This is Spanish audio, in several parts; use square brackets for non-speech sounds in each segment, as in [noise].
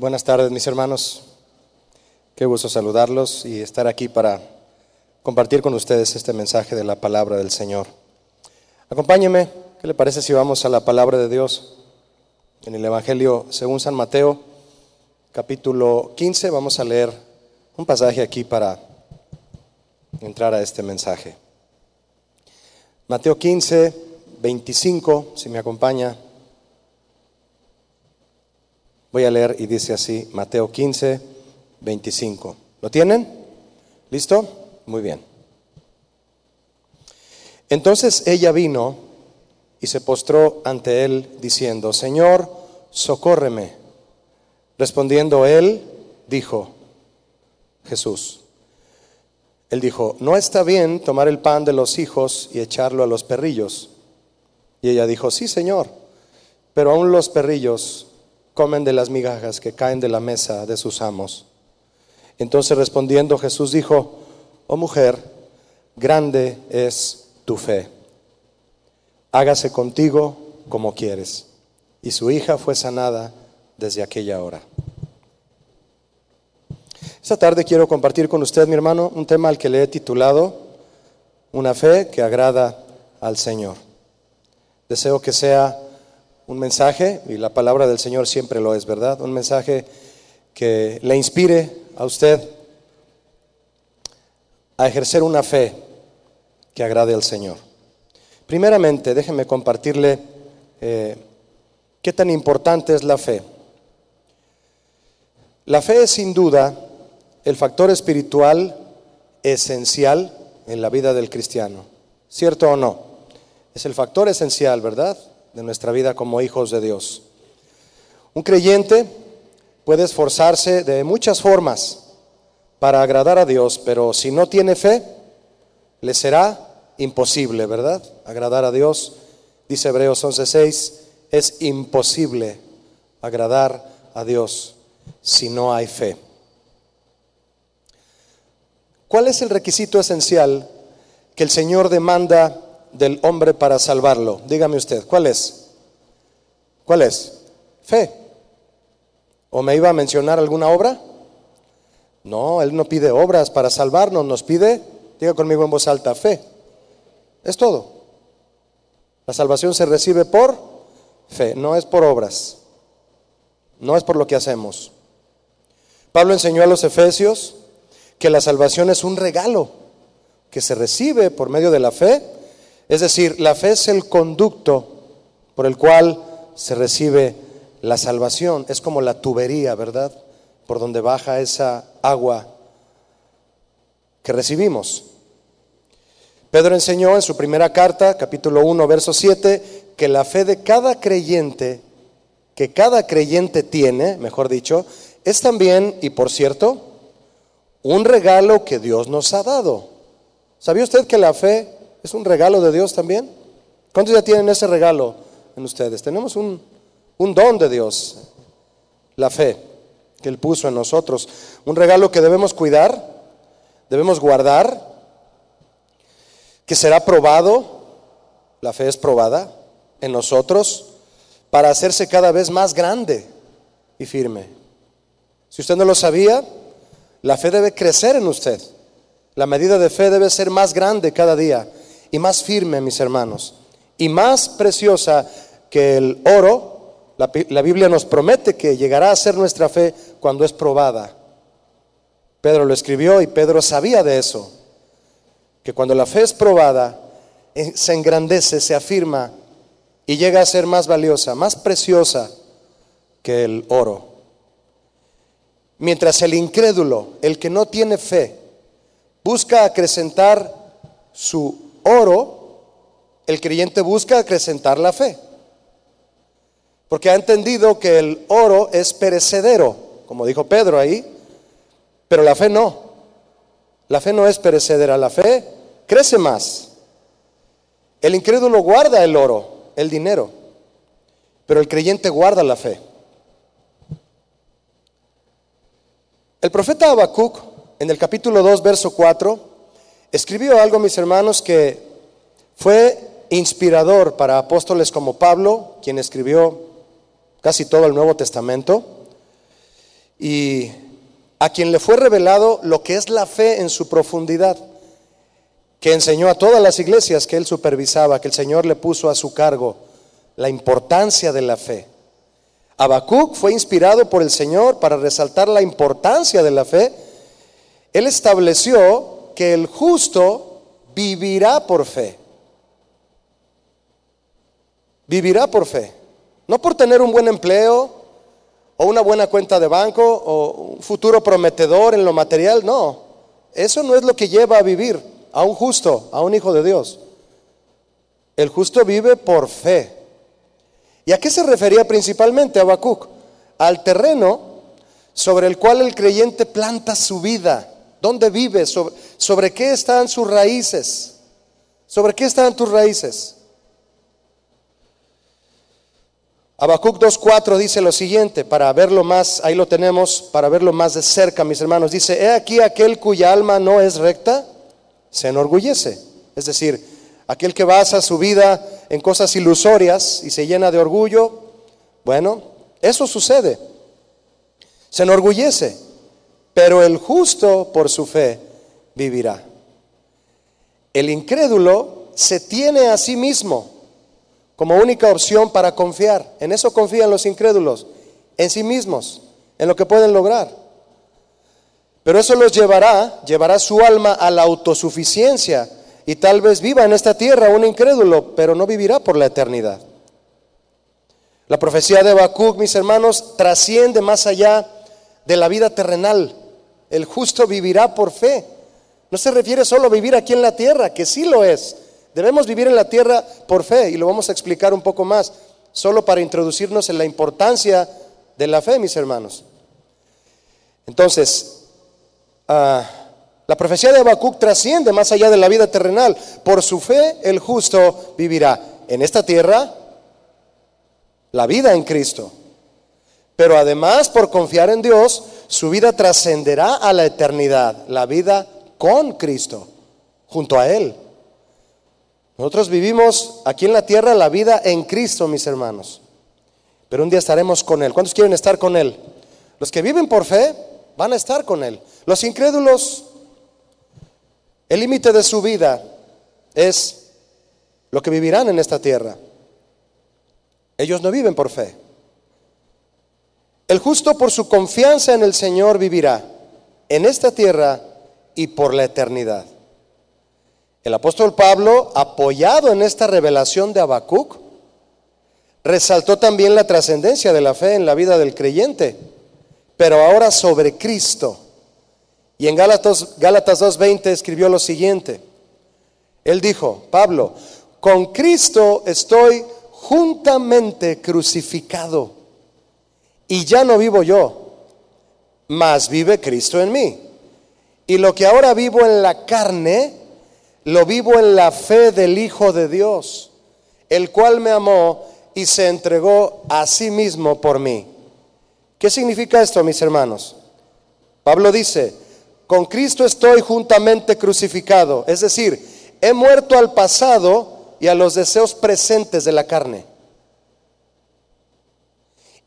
Buenas tardes, mis hermanos. Qué gusto saludarlos y estar aquí para compartir con ustedes este mensaje de la palabra del Señor. Acompáñenme, ¿qué le parece si vamos a la palabra de Dios? En el Evangelio según San Mateo, capítulo 15, vamos a leer un pasaje aquí para entrar a este mensaje. Mateo 15, 25, si me acompaña. Voy a leer y dice así, Mateo 15, 25. ¿Lo tienen? ¿Listo? Muy bien. Entonces ella vino y se postró ante él diciendo, Señor, socórreme. Respondiendo él, dijo, Jesús. Él dijo, no está bien tomar el pan de los hijos y echarlo a los perrillos. Y ella dijo, sí, Señor, pero aún los perrillos comen de las migajas que caen de la mesa de sus amos. Entonces respondiendo Jesús dijo, oh mujer, grande es tu fe. Hágase contigo como quieres. Y su hija fue sanada desde aquella hora. Esta tarde quiero compartir con usted, mi hermano, un tema al que le he titulado Una fe que agrada al Señor. Deseo que sea un mensaje, y la palabra del Señor siempre lo es, ¿verdad? Un mensaje que le inspire a usted a ejercer una fe que agrade al Señor. Primeramente, déjeme compartirle eh, qué tan importante es la fe. La fe es sin duda el factor espiritual esencial en la vida del cristiano. ¿Cierto o no? Es el factor esencial, ¿verdad? De nuestra vida como hijos de Dios. Un creyente puede esforzarse de muchas formas para agradar a Dios, pero si no tiene fe, le será imposible, ¿verdad? Agradar a Dios, dice Hebreos 11:6, es imposible agradar a Dios si no hay fe. ¿Cuál es el requisito esencial que el Señor demanda del hombre para salvarlo? Dígame usted, ¿cuál es? ¿Cuál es? Fe. ¿O me iba a mencionar alguna obra? No, Él no pide obras para salvarnos, nos pide, diga conmigo en voz alta, fe. Es todo. La salvación se recibe por fe, no es por obras, no es por lo que hacemos. Pablo enseñó a los efesios que la salvación es un regalo que se recibe por medio de la fe es decir, la fe es el conducto por el cual se recibe la salvación. Es como la tubería, ¿verdad? Por donde baja esa agua que recibimos. Pedro enseñó en su primera carta, capítulo 1, verso 7, que la fe de cada creyente, que cada creyente tiene, mejor dicho, es también, y por cierto, un regalo que Dios nos ha dado. ¿Sabía usted que la fe es un regalo de Dios también. ¿Cuántos ya tienen ese regalo en ustedes? Tenemos un, don de Dios, la fe que Él puso en nosotros. Un regalo que debemos cuidar, debemos guardar, que será probado, la fe es probada en nosotros, para hacerse cada vez más grande y firme. Si usted no lo sabía, la fe debe crecer en usted. La medida de fe debe ser más grande cada día y más firme, mis hermanos, y más preciosa que el oro. La, Biblia nos promete que llegará a ser nuestra fe cuando es probada. Pedro lo escribió y Pedro sabía de eso, que cuando la fe es probada, eh, se engrandece, se afirma y llega a ser más valiosa, más preciosa que el oro. Mientras el incrédulo, el que no tiene fe, busca acrecentar su oro, el creyente busca acrecentar la fe. Porque ha entendido que el oro es perecedero, como dijo Pedro ahí, pero la fe no. La fe no es perecedera, la fe crece más. El incrédulo guarda el oro, el dinero, pero el creyente guarda la fe. El profeta Habacuc, en el capítulo 2, verso 4, escribió algo, mis hermanos, que fue inspirador para apóstoles como Pablo, quien escribió casi todo el Nuevo Testamento. y a quien le fue revelado lo que es la fe en su profundidad, que enseñó a todas las iglesias que él supervisaba, que el Señor le puso a su cargo la importancia de la fe. Habacuc fue inspirado por el Señor para resaltar la importancia de la fe. Él estableció que el justo vivirá por fe. Vivirá por fe. No por tener un buen empleo o una buena cuenta de banco o un futuro prometedor en lo material. No, eso no es lo que lleva a vivir a un justo, a un hijo de Dios. El justo vive por fe. ¿Y a qué se refería principalmente Habacuc? Al terreno sobre el cual el creyente planta su vida. ¿Dónde vive? ¿Sobre, sobre qué están sus raíces? ¿Sobre qué están tus raíces? Habacuc 2.4 dice lo siguiente, para verlo más, ahí lo tenemos, para verlo más de cerca, mis hermanos. Dice, he aquí aquel cuya alma no es recta, se enorgullece. Es decir, aquel que basa su vida en cosas ilusorias y se llena de orgullo, bueno, eso sucede. Se enorgullece, pero el justo por su fe vivirá. El incrédulo se tiene a sí mismo como única opción para confiar. En eso confían los incrédulos, en sí mismos, en lo que pueden lograr. Pero eso los llevará, llevará su alma a la autosuficiencia y tal vez viva en esta tierra un incrédulo, pero no vivirá por la eternidad. La profecía de Habacuc, mis hermanos, trasciende más allá de la vida terrenal. El justo vivirá por fe. No se refiere solo a vivir aquí en la tierra, que sí lo es, Debemos vivir en la tierra por fe y lo vamos a explicar un poco más, solo para introducirnos en la importancia de la fe, mis hermanos. Entonces, ah, la profecía de Habacuc trasciende más allá de la vida terrenal. Por su fe, el justo vivirá en esta tierra la vida en Cristo. Pero además, por confiar en Dios, su vida trascenderá a la eternidad, la vida con Cristo, junto a Él. Nosotros vivimos aquí en la tierra la vida en Cristo, mis hermanos. Pero un día estaremos con Él. ¿Cuántos quieren estar con Él? Los que viven por fe van a estar con Él. Los incrédulos, el límite de su vida es lo que vivirán en esta tierra. Ellos no viven por fe. El justo por su confianza en el Señor vivirá en esta tierra y por la eternidad. El apóstol Pablo, apoyado en esta revelación de Habacuc, resaltó también la trascendencia de la fe en la vida del creyente, pero ahora sobre Cristo. Y en Gálatas, Gálatas 2.20 escribió lo siguiente. Él dijo, Pablo, con Cristo estoy juntamente crucificado y ya no vivo yo, mas vive Cristo en mí. Y lo que ahora vivo en la carne, lo vivo en la fe del Hijo de Dios, el cual me amó y se entregó a sí mismo por mí. ¿Qué significa esto, mis hermanos? Pablo dice, con Cristo estoy juntamente crucificado, es decir, he muerto al pasado y a los deseos presentes de la carne.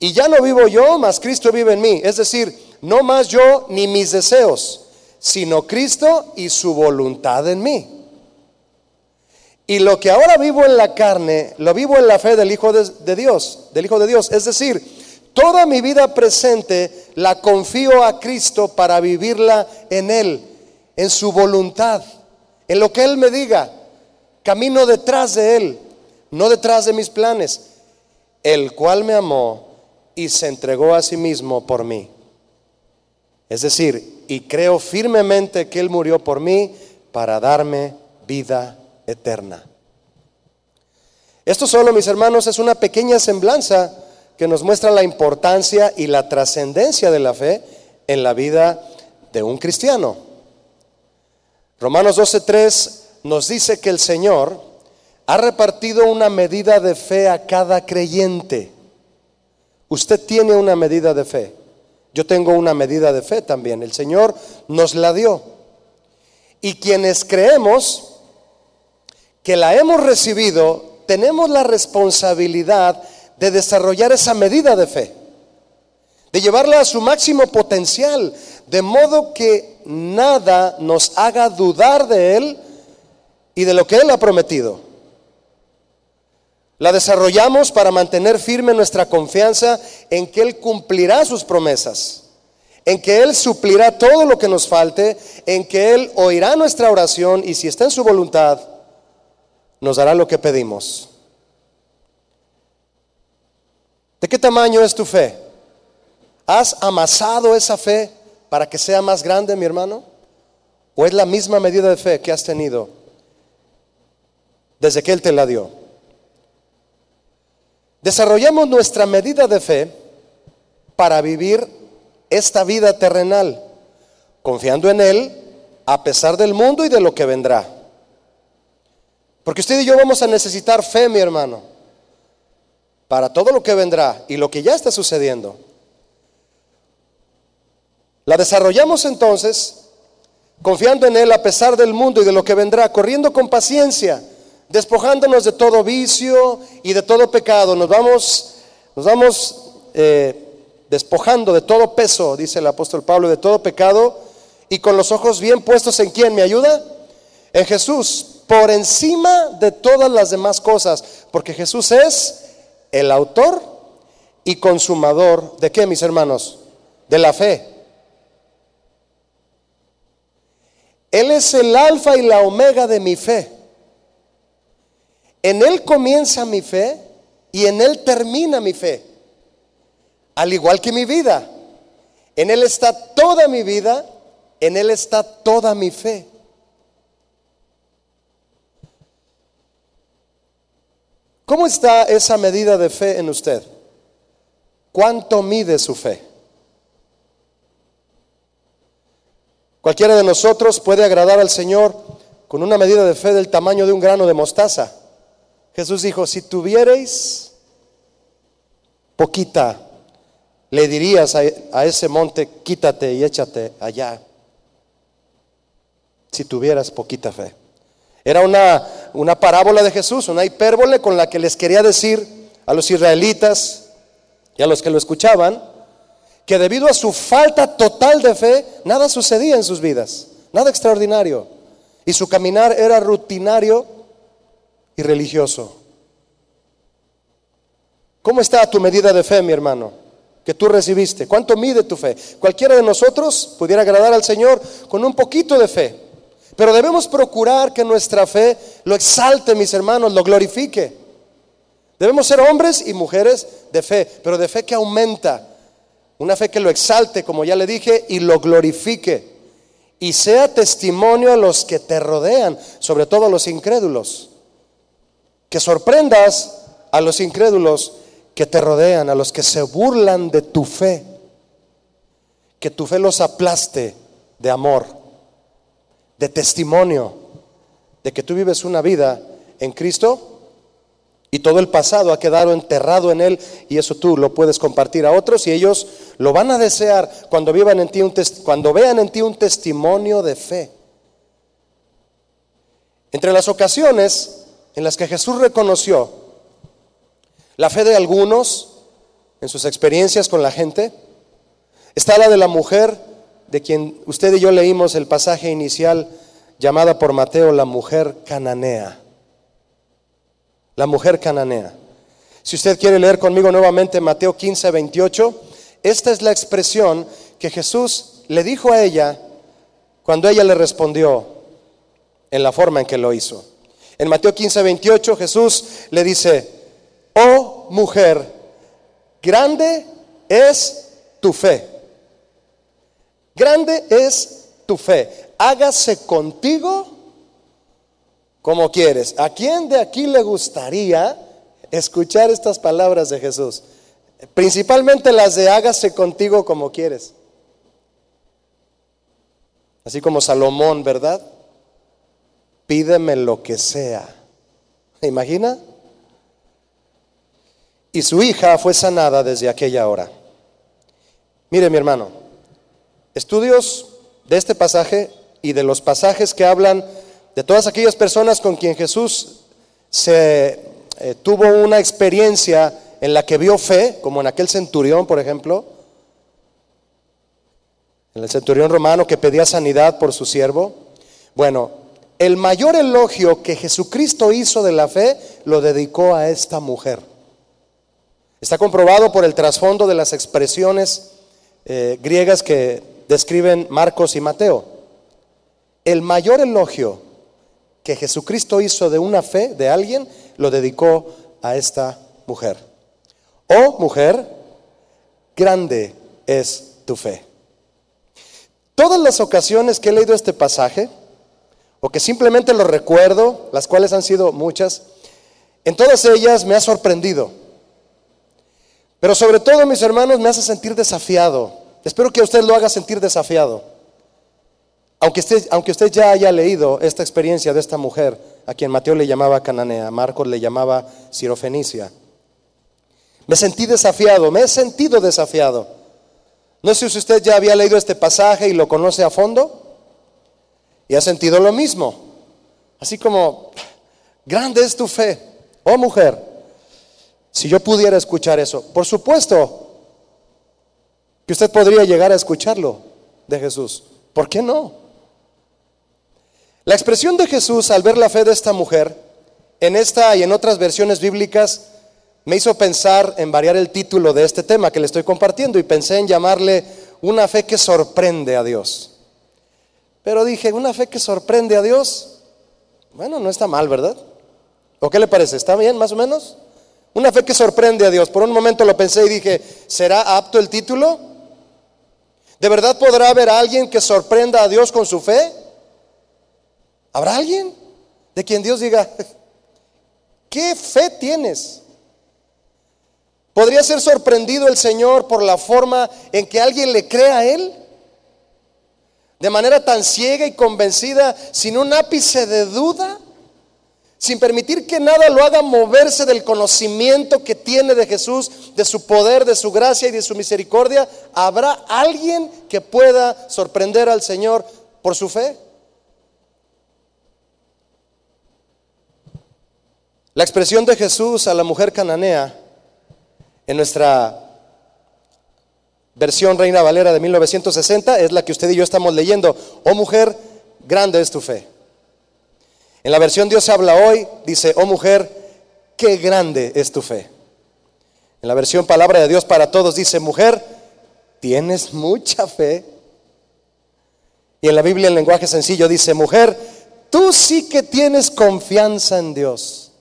Y ya no vivo yo, mas Cristo vive en mí, es decir, no más yo ni mis deseos, sino Cristo y su voluntad en mí. Y lo que ahora vivo en la carne, lo vivo en la fe del Hijo de, Dios, del Hijo de Dios. Es decir, toda mi vida presente la confío a Cristo para vivirla en Él, en su voluntad, en lo que Él me diga. Camino detrás de Él, no detrás de mis planes, el cual me amó y se entregó a sí mismo por mí. Es decir, y creo firmemente que Él murió por mí para darme vida eterna. Esto solo, mis hermanos, es una pequeña semblanza que nos muestra la importancia y la trascendencia de la fe en la vida de un cristiano. Romanos 12.3 nos dice que el Señor ha repartido una medida de fe a cada creyente. Usted tiene una medida de fe. Yo tengo una medida de fe también. El Señor nos la dio. Y quienes creemos, que la hemos recibido, tenemos la responsabilidad de desarrollar esa medida de fe, de llevarla a su máximo potencial, de modo que nada nos haga dudar de Él y de lo que Él ha prometido. La desarrollamos para mantener firme nuestra confianza en que Él cumplirá sus promesas, en que Él suplirá todo lo que nos falte, en que Él oirá nuestra oración y si está en su voluntad, nos dará lo que pedimos. ¿De qué tamaño es tu fe? ¿Has amasado esa fe para que sea más grande, mi hermano? ¿O es la misma medida de fe que has tenido desde que Él te la dio? Desarrollamos nuestra medida de fe para vivir esta vida terrenal, confiando en Él a pesar del mundo y de lo que vendrá. Porque usted y yo vamos a necesitar fe, mi hermano, para todo lo que vendrá y lo que ya está sucediendo. La desarrollamos entonces confiando en Él a pesar del mundo y de lo que vendrá, corriendo con paciencia, despojándonos de todo vicio y de todo pecado. Nos vamos, nos vamos eh, despojando de todo peso, dice el apóstol Pablo, de todo pecado y con los ojos bien puestos en quién, ¿me ayuda? En Jesús, por encima de todas las demás cosas, porque Jesús es el autor y consumador de qué, mis hermanos? De la fe. Él es el alfa y la omega de mi fe. En Él comienza mi fe y en Él termina mi fe. Al igual que mi vida. En Él está toda mi vida, en Él está toda mi fe. ¿Cómo está esa medida de fe en usted? ¿Cuánto mide su fe? Cualquiera de nosotros puede agradar al Señor con una medida de fe del tamaño de un grano de mostaza. Jesús dijo, si tuvierais poquita, le dirías a, ese monte, quítate y échate allá. Si tuvieras poquita fe. Era una, una parábola de Jesús, una hipérbole con la que les quería decir a los israelitas y a los que lo escuchaban, que debido a su falta total de fe, nada sucedía en sus vidas, nada extraordinario. Y su caminar era rutinario y religioso. ¿Cómo está tu medida de fe, mi hermano? Que tú recibiste. ¿Cuánto mide tu fe? Cualquiera de nosotros pudiera agradar al Señor con un poquito de fe. Pero debemos procurar que nuestra fe lo exalte, mis hermanos, lo glorifique. Debemos ser hombres y mujeres de fe, pero de fe que aumenta, una fe que lo exalte, como ya le dije, y lo glorifique. Y sea testimonio a los que te rodean, sobre todo a los incrédulos. Que sorprendas a los incrédulos que te rodean, a los que se burlan de tu fe. Que tu fe los aplaste de amor, de testimonio, de que tú vives una vida en Cristo y todo el pasado ha quedado enterrado en él y eso tú lo puedes compartir a otros y ellos lo van a desear cuando, en ti un cuando vean en ti un testimonio de fe. Entre las ocasiones en las que Jesús reconoció la fe de algunos en sus experiencias con la gente, está la de la mujer de quien usted y yo leímos el pasaje inicial llamada por Mateo la mujer cananea la mujer cananea. Si usted quiere leer conmigo nuevamente Mateo 15, 28, esta es la expresión que Jesús le dijo a ella cuando ella le respondió en la forma en que lo hizo. En Mateo 15, 28 Jesús le dice, oh mujer, grande es tu fe. Grande es tu fe. Hágase contigo como quieres. ¿A quién de aquí le gustaría escuchar estas palabras de Jesús? Principalmente las de hágase contigo como quieres. Así como Salomón, ¿verdad? Pídeme lo que sea. ¿Se imagina? Y su hija fue sanada desde aquella hora. Mire mi hermano, estudios de este pasaje y de los pasajes que hablan de todas aquellas personas con quien Jesús se eh, tuvo una experiencia en la que vio fe, como en aquel centurión, por ejemplo, en el centurión romano que pedía sanidad por su siervo. Bueno, el mayor elogio que Jesucristo hizo de la fe lo dedicó a esta mujer. Está comprobado por el trasfondo de las expresiones eh, griegas que describen Marcos y Mateo. El mayor elogio que Jesucristo hizo de una fe de alguien lo dedicó a esta mujer. Oh mujer, grande es tu fe. Todas las ocasiones que he leído este pasaje, o simplemente lo recuerdo, las cuales han sido muchas, en todas ellas me ha sorprendido. Pero sobre todo, mis hermanos, me hace sentir desafiado. Espero que usted lo haga sentir desafiado. Aunque usted, aunque usted ya haya leído esta experiencia de esta mujer, a quien Mateo le llamaba Cananea, Marcos le llamaba Sirofenicia. Me sentí desafiado, me he sentido desafiado. No sé si usted ya había leído este pasaje y lo conoce a fondo y ha sentido lo mismo. Así como, grande es tu fe, oh mujer. Si yo pudiera escuchar eso, por supuesto que usted podría llegar a escucharlo de Jesús. ¿Por qué no? La expresión de Jesús al ver la fe de esta mujer, en esta y en otras versiones bíblicas, me hizo pensar en variar el título de este tema que le estoy compartiendo y pensé en llamarle una fe que sorprende a Dios. Pero dije, una fe que sorprende a Dios, bueno, no está mal, ¿verdad? ¿O qué le parece? ¿Está bien, más o menos? Una fe que sorprende a Dios. Por un momento lo pensé y dije, ¿será apto el título? ¿De verdad podrá haber alguien que sorprenda a Dios con su fe? ¿Habrá alguien de quien Dios diga, [laughs] ¿qué fe tienes? ¿Podría ser sorprendido el Señor por la forma en que alguien le crea a Él? De manera tan ciega y convencida, sin un ápice de duda, sin permitir que nada lo haga moverse del conocimiento que tiene de Jesús, de su poder, de su gracia y de su misericordia, ¿habrá alguien que pueda sorprender al Señor por su fe? La expresión de Jesús a la mujer cananea en nuestra versión Reina Valera de 1960 es la que usted y yo estamos leyendo. Oh mujer, grande es tu fe. En la versión Dios habla hoy, dice, oh mujer, qué grande es tu fe. En la versión Palabra de Dios para todos dice, mujer, tienes mucha fe. Y en la Biblia en lenguaje sencillo dice, mujer, tú sí que tienes confianza en Dios.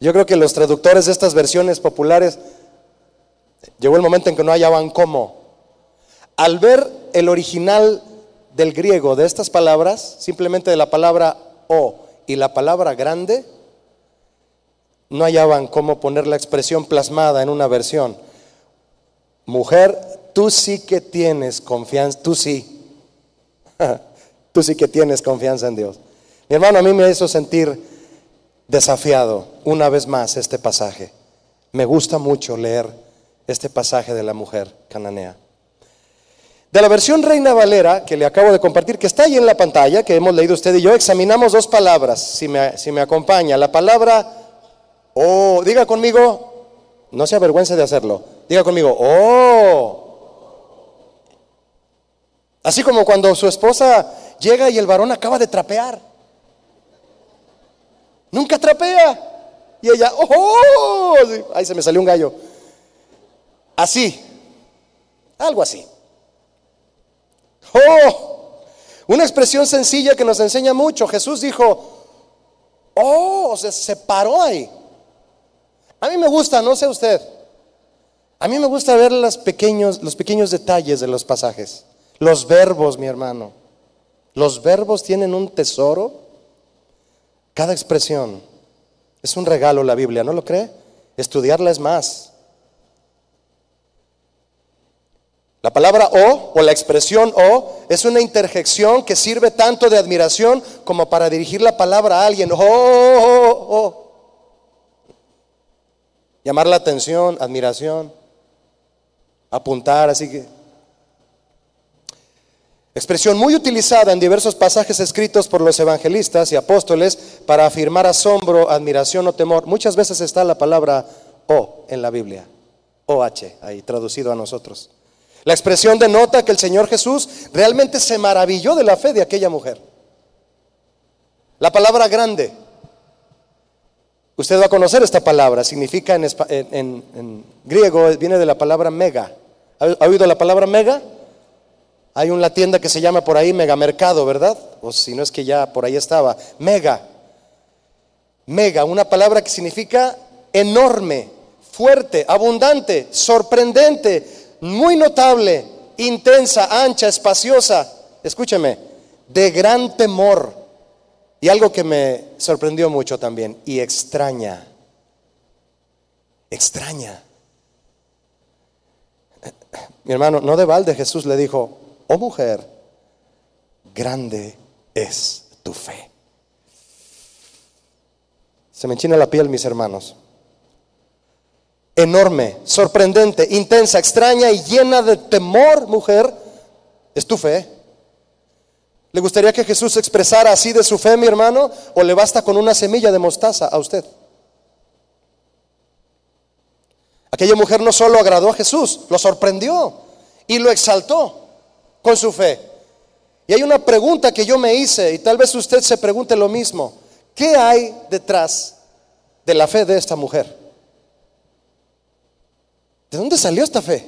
Yo creo que los traductores de estas versiones populares llegó el momento en que no hallaban cómo. Al ver el original del griego de estas palabras, simplemente de la palabra o y la palabra grande, no hallaban cómo poner la expresión plasmada en una versión. Mujer, tú sí que tienes confianza, tú sí, [laughs] tú sí que tienes confianza en Dios. Mi hermano a mí me hizo sentir desafiado una vez más este pasaje. Me gusta mucho leer este pasaje de la mujer cananea. De la versión Reina Valera que le acabo de compartir, que está ahí en la pantalla, que hemos leído usted y yo, examinamos dos palabras, si me, si me acompaña. La palabra, oh, diga conmigo, no se avergüence de hacerlo, diga conmigo, oh. Así como cuando su esposa llega y el varón acaba de trapear. Nunca trapea. Y ella, ¡oh! Ahí se me salió un gallo. Así. Algo así. ¡Oh! Una expresión sencilla que nos enseña mucho. Jesús dijo, ¡oh! Se separó ahí. A mí me gusta, no sé usted. A mí me gusta ver los pequeños, los pequeños detalles de los pasajes. Los verbos, mi hermano. Los verbos tienen un tesoro cada expresión es un regalo la Biblia, ¿no lo cree? Estudiarla es más. La palabra o o la expresión o es una interjección que sirve tanto de admiración como para dirigir la palabra a alguien. Oh, oh, oh. Llamar la atención, admiración, apuntar, así que Expresión muy utilizada en diversos pasajes escritos por los evangelistas y apóstoles para afirmar asombro, admiración o temor. Muchas veces está la palabra O en la Biblia. OH, ahí traducido a nosotros. La expresión denota que el Señor Jesús realmente se maravilló de la fe de aquella mujer. La palabra grande. Usted va a conocer esta palabra. Significa en, griego, viene de la palabra mega. ¿Ha oído la palabra mega? Hay una tienda que se llama por ahí Megamercado, ¿verdad? O si no es que ya por ahí estaba. Mega. Mega, una palabra que significa enorme, fuerte, abundante, sorprendente, muy notable, intensa, ancha, espaciosa. Escúcheme, de gran temor. Y algo que me sorprendió mucho también, y extraña. Extraña. Mi hermano, no de balde Jesús le dijo, oh mujer, grande es tu fe. Se me enchina la piel, mis hermanos. Enorme, sorprendente, intensa, extraña y llena de temor, mujer, es tu fe. ¿Le gustaría que Jesús expresara así de su fe, mi hermano? ¿O le basta con una semilla de mostaza a usted? Aquella mujer no solo agradó a Jesús, lo sorprendió y lo exaltó con su fe. Y hay una pregunta que yo me hice y tal vez usted se pregunte lo mismo. ¿Qué hay detrás de la fe de esta mujer? ¿De dónde salió esta fe?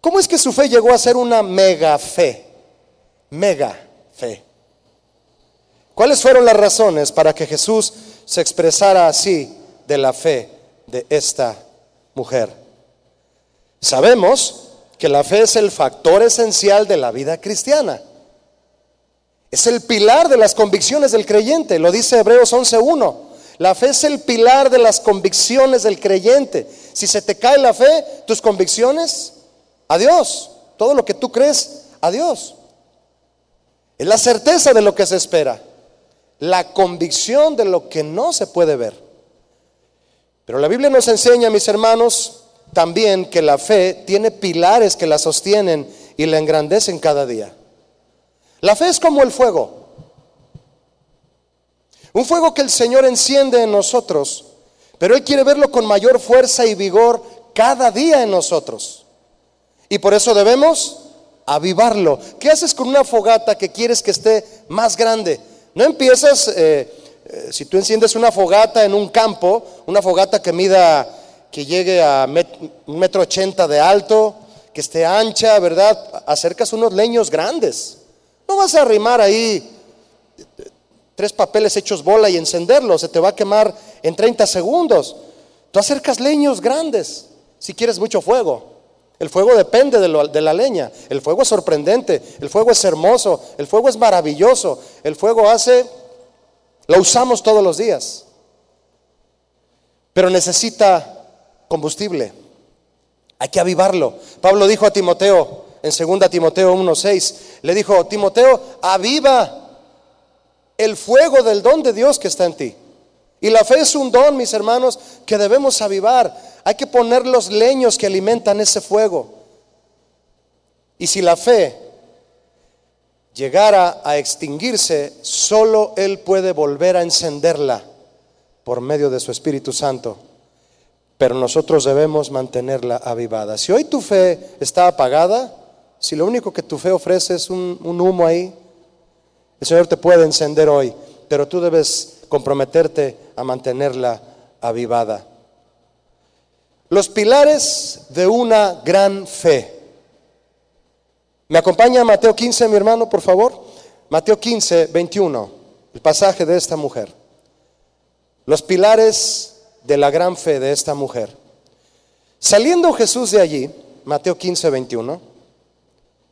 ¿Cómo es que su fe llegó a ser una mega fe? Mega fe. ¿Cuáles fueron las razones para que Jesús se expresara así de la fe de esta mujer? Sabemos que la fe es el factor esencial de la vida cristiana. Es el pilar de las convicciones del creyente, lo dice Hebreos 11.1. La fe es el pilar de las convicciones del creyente. Si se te cae la fe, tus convicciones, adiós. Todo lo que tú crees, adiós. Es la certeza de lo que se espera, la convicción de lo que no se puede ver. Pero la Biblia nos enseña, mis hermanos, también que la fe tiene pilares que la sostienen y la engrandecen cada día. La fe es como el fuego. Un fuego que el Señor enciende en nosotros, pero Él quiere verlo con mayor fuerza y vigor cada día en nosotros. Y por eso debemos avivarlo. ¿Qué haces con una fogata que quieres que esté más grande? No empiezas, eh, eh, si tú enciendes una fogata en un campo, una fogata que mida que llegue a un metro ochenta de alto, que esté ancha, ¿verdad? Acercas unos leños grandes. No vas a arrimar ahí tres papeles hechos bola y encenderlos, se te va a quemar en 30 segundos. Tú acercas leños grandes si quieres mucho fuego. El fuego depende de, la leña. El fuego es sorprendente, el fuego es hermoso, el fuego es maravilloso. El fuego hace, lo usamos todos los días. Pero necesita combustible. Hay que avivarlo. Pablo dijo a Timoteo en 2 Timoteo 1:6, le dijo, "Timoteo, aviva el fuego del don de Dios que está en ti." Y la fe es un don, mis hermanos, que debemos avivar. Hay que poner los leños que alimentan ese fuego. Y si la fe llegara a extinguirse, solo Él puede volver a encenderla por medio de su Espíritu Santo pero nosotros debemos mantenerla avivada. Si hoy tu fe está apagada, si lo único que tu fe ofrece es un, humo ahí, el Señor te puede encender hoy, pero tú debes comprometerte a mantenerla avivada. Los pilares de una gran fe. ¿Me acompaña Mateo 15, mi hermano, por favor? Mateo 15, 21, el pasaje de esta mujer. Los pilares de la gran fe de esta mujer. Saliendo Jesús de allí, Mateo 15, 21,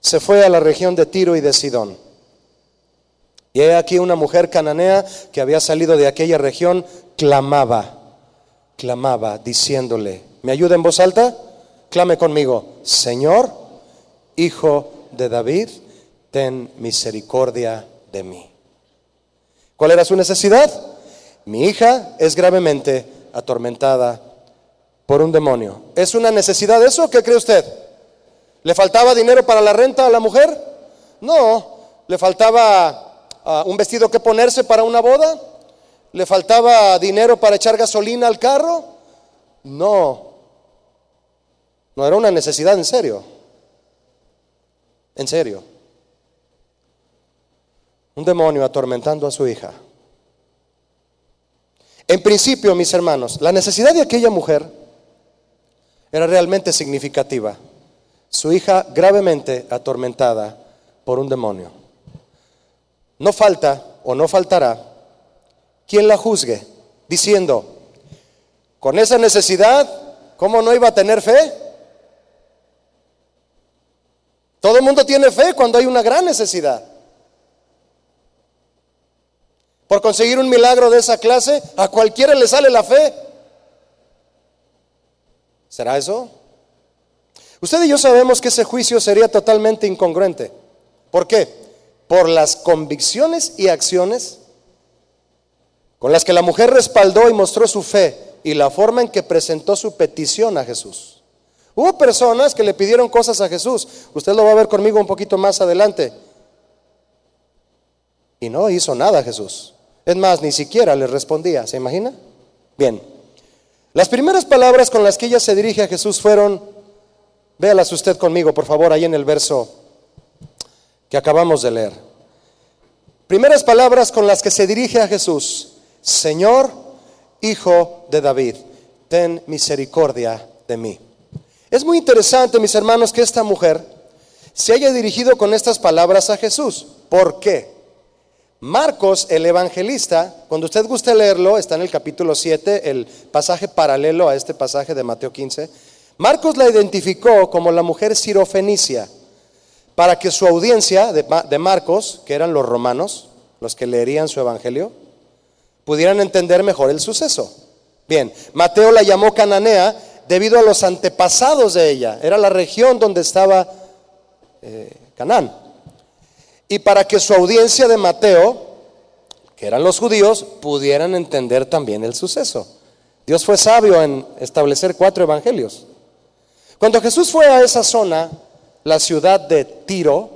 se fue a la región de Tiro y de Sidón. Y he aquí una mujer cananea que había salido de aquella región, clamaba, clamaba, diciéndole, ¿me ayuda en voz alta? Clame conmigo, Señor, Hijo de David, ten misericordia de mí. ¿Cuál era su necesidad? Mi hija es gravemente atormentada por un demonio. ¿Es una necesidad eso? ¿Qué cree usted? ¿Le faltaba dinero para la renta a la mujer? No. ¿Le faltaba un vestido que ponerse para una boda? ¿Le faltaba dinero para echar gasolina al carro? No. No era una necesidad en serio. En serio. Un demonio atormentando a su hija. En principio, mis hermanos, la necesidad de aquella mujer era realmente significativa. Su hija gravemente atormentada por un demonio. No falta o no faltará quien la juzgue, diciendo, con esa necesidad, ¿cómo no iba a tener fe? Todo el mundo tiene fe cuando hay una gran necesidad. Por conseguir un milagro de esa clase, a cualquiera le sale la fe. ¿Será eso? Usted y yo sabemos que ese juicio sería totalmente incongruente. ¿Por qué? Por las convicciones y acciones con las que la mujer respaldó y mostró su fe y la forma en que presentó su petición a Jesús. Hubo personas que le pidieron cosas a Jesús. Usted lo va a ver conmigo un poquito más adelante. Y no hizo nada Jesús. Es más, ni siquiera le respondía, ¿se imagina? Bien. Las primeras palabras con las que ella se dirige a Jesús fueron, véalas usted conmigo, por favor, ahí en el verso que acabamos de leer. Primeras palabras con las que se dirige a Jesús, Señor, Hijo de David, ten misericordia de mí. Es muy interesante, mis hermanos, que esta mujer se haya dirigido con estas palabras a Jesús. ¿Por qué? Marcos, el evangelista, cuando usted guste leerlo, está en el capítulo 7, el pasaje paralelo a este pasaje de Mateo 15. Marcos la identificó como la mujer sirofenicia, para que su audiencia de Marcos, que eran los romanos, los que leerían su evangelio, pudieran entender mejor el suceso. Bien, Mateo la llamó Cananea debido a los antepasados de ella, era la región donde estaba eh, Canaán y para que su audiencia de Mateo, que eran los judíos, pudieran entender también el suceso. Dios fue sabio en establecer cuatro evangelios. Cuando Jesús fue a esa zona, la ciudad de Tiro,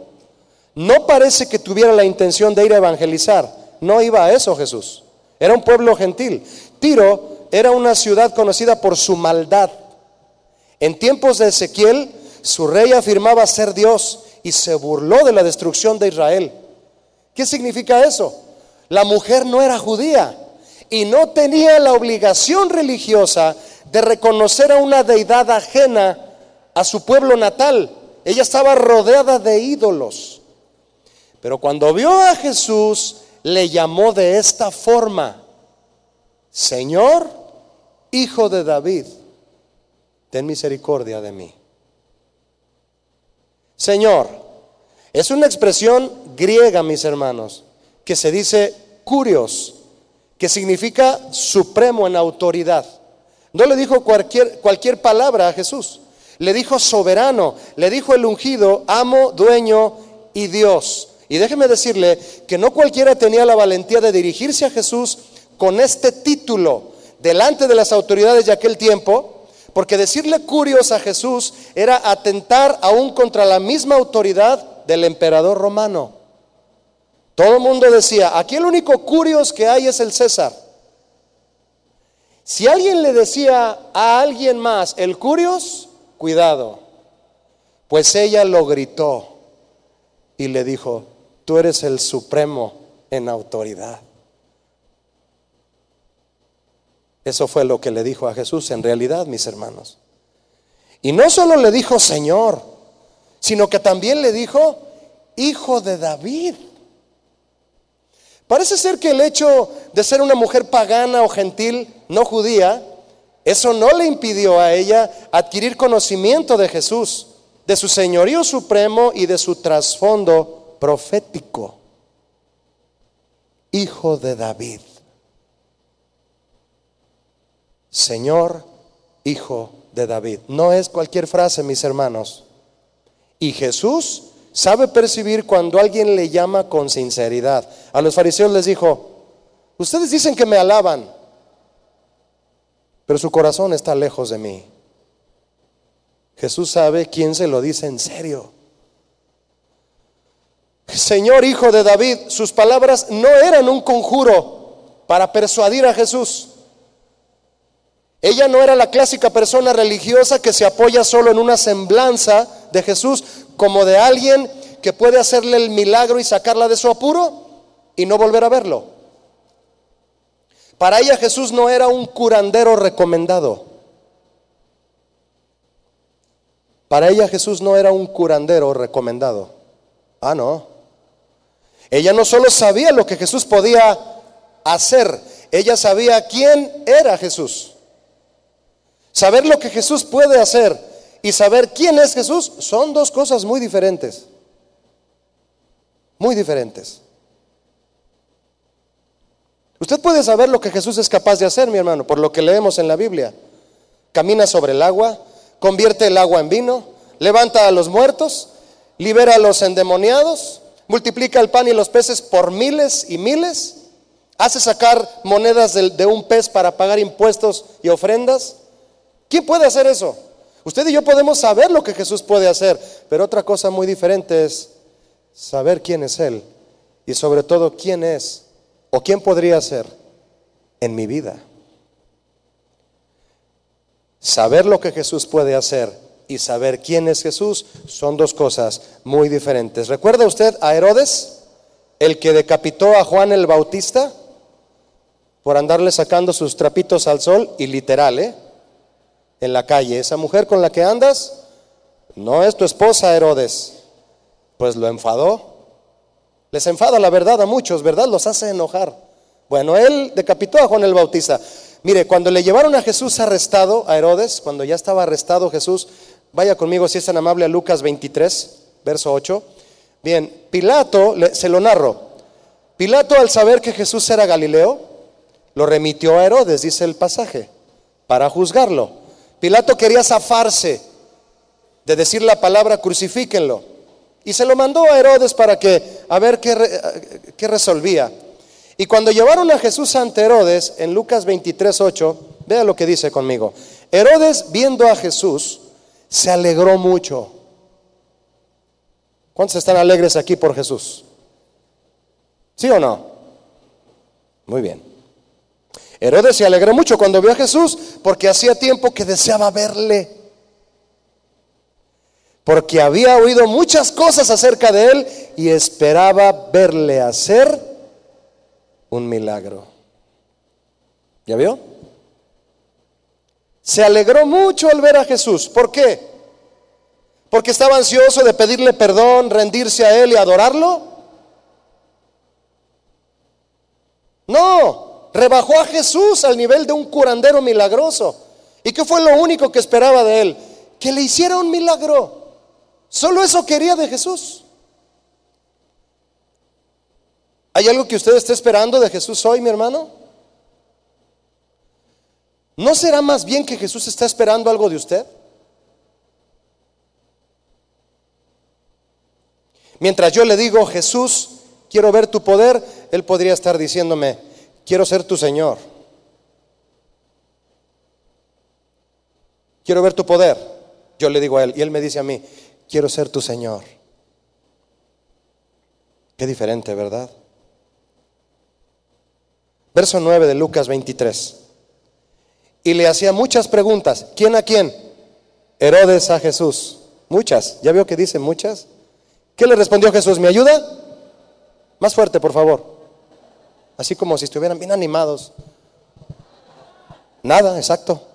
no parece que tuviera la intención de ir a evangelizar. No iba a eso Jesús. Era un pueblo gentil. Tiro era una ciudad conocida por su maldad. En tiempos de Ezequiel, su rey afirmaba ser Dios y se burló de la destrucción de Israel. ¿Qué significa eso? La mujer no era judía y no tenía la obligación religiosa de reconocer a una deidad ajena a su pueblo natal. Ella estaba rodeada de ídolos. Pero cuando vio a Jesús, le llamó de esta forma, Señor, hijo de David, ten misericordia de mí. Señor. Es una expresión griega, mis hermanos, que se dice curios, que significa supremo en autoridad. No le dijo cualquier, cualquier palabra a Jesús, le dijo soberano, le dijo el ungido, amo, dueño y Dios. Y déjeme decirle que no cualquiera tenía la valentía de dirigirse a Jesús con este título delante de las autoridades de aquel tiempo, porque decirle curios a Jesús era atentar aún contra la misma autoridad del emperador romano. Todo el mundo decía, aquí el único curios que hay es el César. Si alguien le decía a alguien más el curios, cuidado, pues ella lo gritó y le dijo, tú eres el supremo en autoridad. Eso fue lo que le dijo a Jesús en realidad, mis hermanos. Y no solo le dijo Señor, sino que también le dijo Hijo de David. Parece ser que el hecho de ser una mujer pagana o gentil, no judía, eso no le impidió a ella adquirir conocimiento de Jesús, de su señorío supremo y de su trasfondo profético. Hijo de David. Señor, Hijo de David. No es cualquier frase, mis hermanos. Y Jesús sabe percibir cuando alguien le llama con sinceridad. A los fariseos les dijo, ustedes dicen que me alaban, pero su corazón está lejos de mí. Jesús sabe quién se lo dice en serio. Señor Hijo de David, sus palabras no eran un conjuro para persuadir a Jesús. Ella no era la clásica persona religiosa que se apoya solo en una semblanza de Jesús, como de alguien que puede hacerle el milagro y sacarla de su apuro y no volver a verlo. Para ella Jesús no era un curandero recomendado. Para ella Jesús no era un curandero recomendado. Ah, no. Ella no solo sabía lo que Jesús podía hacer, ella sabía quién era Jesús. Saber lo que Jesús puede hacer y saber quién es Jesús son dos cosas muy diferentes. Muy diferentes. Usted puede saber lo que Jesús es capaz de hacer, mi hermano, por lo que leemos en la Biblia. Camina sobre el agua, convierte el agua en vino, levanta a los muertos, libera a los endemoniados, multiplica el pan y los peces por miles y miles, hace sacar monedas de, un pez para pagar impuestos y ofrendas. ¿Quién puede hacer eso? Usted y yo podemos saber lo que Jesús puede hacer, pero otra cosa muy diferente es saber quién es Él y sobre todo quién es o quién podría ser en mi vida. Saber lo que Jesús puede hacer y saber quién es Jesús son dos cosas muy diferentes. ¿Recuerda usted a Herodes, el que decapitó a Juan el Bautista por andarle sacando sus trapitos al sol y literal, ¿eh? En la calle. Esa mujer con la que andas no es tu esposa, Herodes. Pues lo enfadó. Les enfada la verdad a muchos, ¿verdad? Los hace enojar. Bueno, él decapitó a Juan el Bautista. Mire, cuando le llevaron a Jesús arrestado, a Herodes, cuando ya estaba arrestado Jesús, vaya conmigo si es tan amable a Lucas 23, verso 8. Bien, Pilato, se lo narro. Pilato al saber que Jesús era Galileo, lo remitió a Herodes, dice el pasaje, para juzgarlo. Pilato quería zafarse de decir la palabra crucifíquenlo. Y se lo mandó a Herodes para que, a ver qué, qué resolvía. Y cuando llevaron a Jesús ante Herodes, en Lucas 23, 8, vea lo que dice conmigo. Herodes, viendo a Jesús, se alegró mucho. ¿Cuántos están alegres aquí por Jesús? ¿Sí o no? Muy bien. Herodes se alegró mucho cuando vio a Jesús porque hacía tiempo que deseaba verle. Porque había oído muchas cosas acerca de él y esperaba verle hacer un milagro. ¿Ya vio? Se alegró mucho al ver a Jesús. ¿Por qué? Porque estaba ansioso de pedirle perdón, rendirse a Él y adorarlo. No, rebajó a Jesús al nivel de un curandero milagroso. ¿Y qué fue lo único que esperaba de Él? Que le hiciera un milagro. Solo eso quería de Jesús. ¿Hay algo que usted esté esperando de Jesús hoy, mi hermano? ¿No será más bien que Jesús está esperando algo de usted? Mientras yo le digo, Jesús, quiero ver tu poder, Él podría estar diciéndome, quiero ser tu Señor. Quiero ver tu poder. Yo le digo a Él y Él me dice a mí, quiero ser tu Señor. Qué diferente, ¿verdad? Verso 9 de Lucas 23. Y le hacía muchas preguntas. ¿Quién a quién? Herodes a Jesús. Muchas. ¿Ya veo que dice muchas? ¿Qué le respondió Jesús? ¿Me ayuda? Más fuerte, por favor. Así como si estuvieran bien animados. Nada, exacto.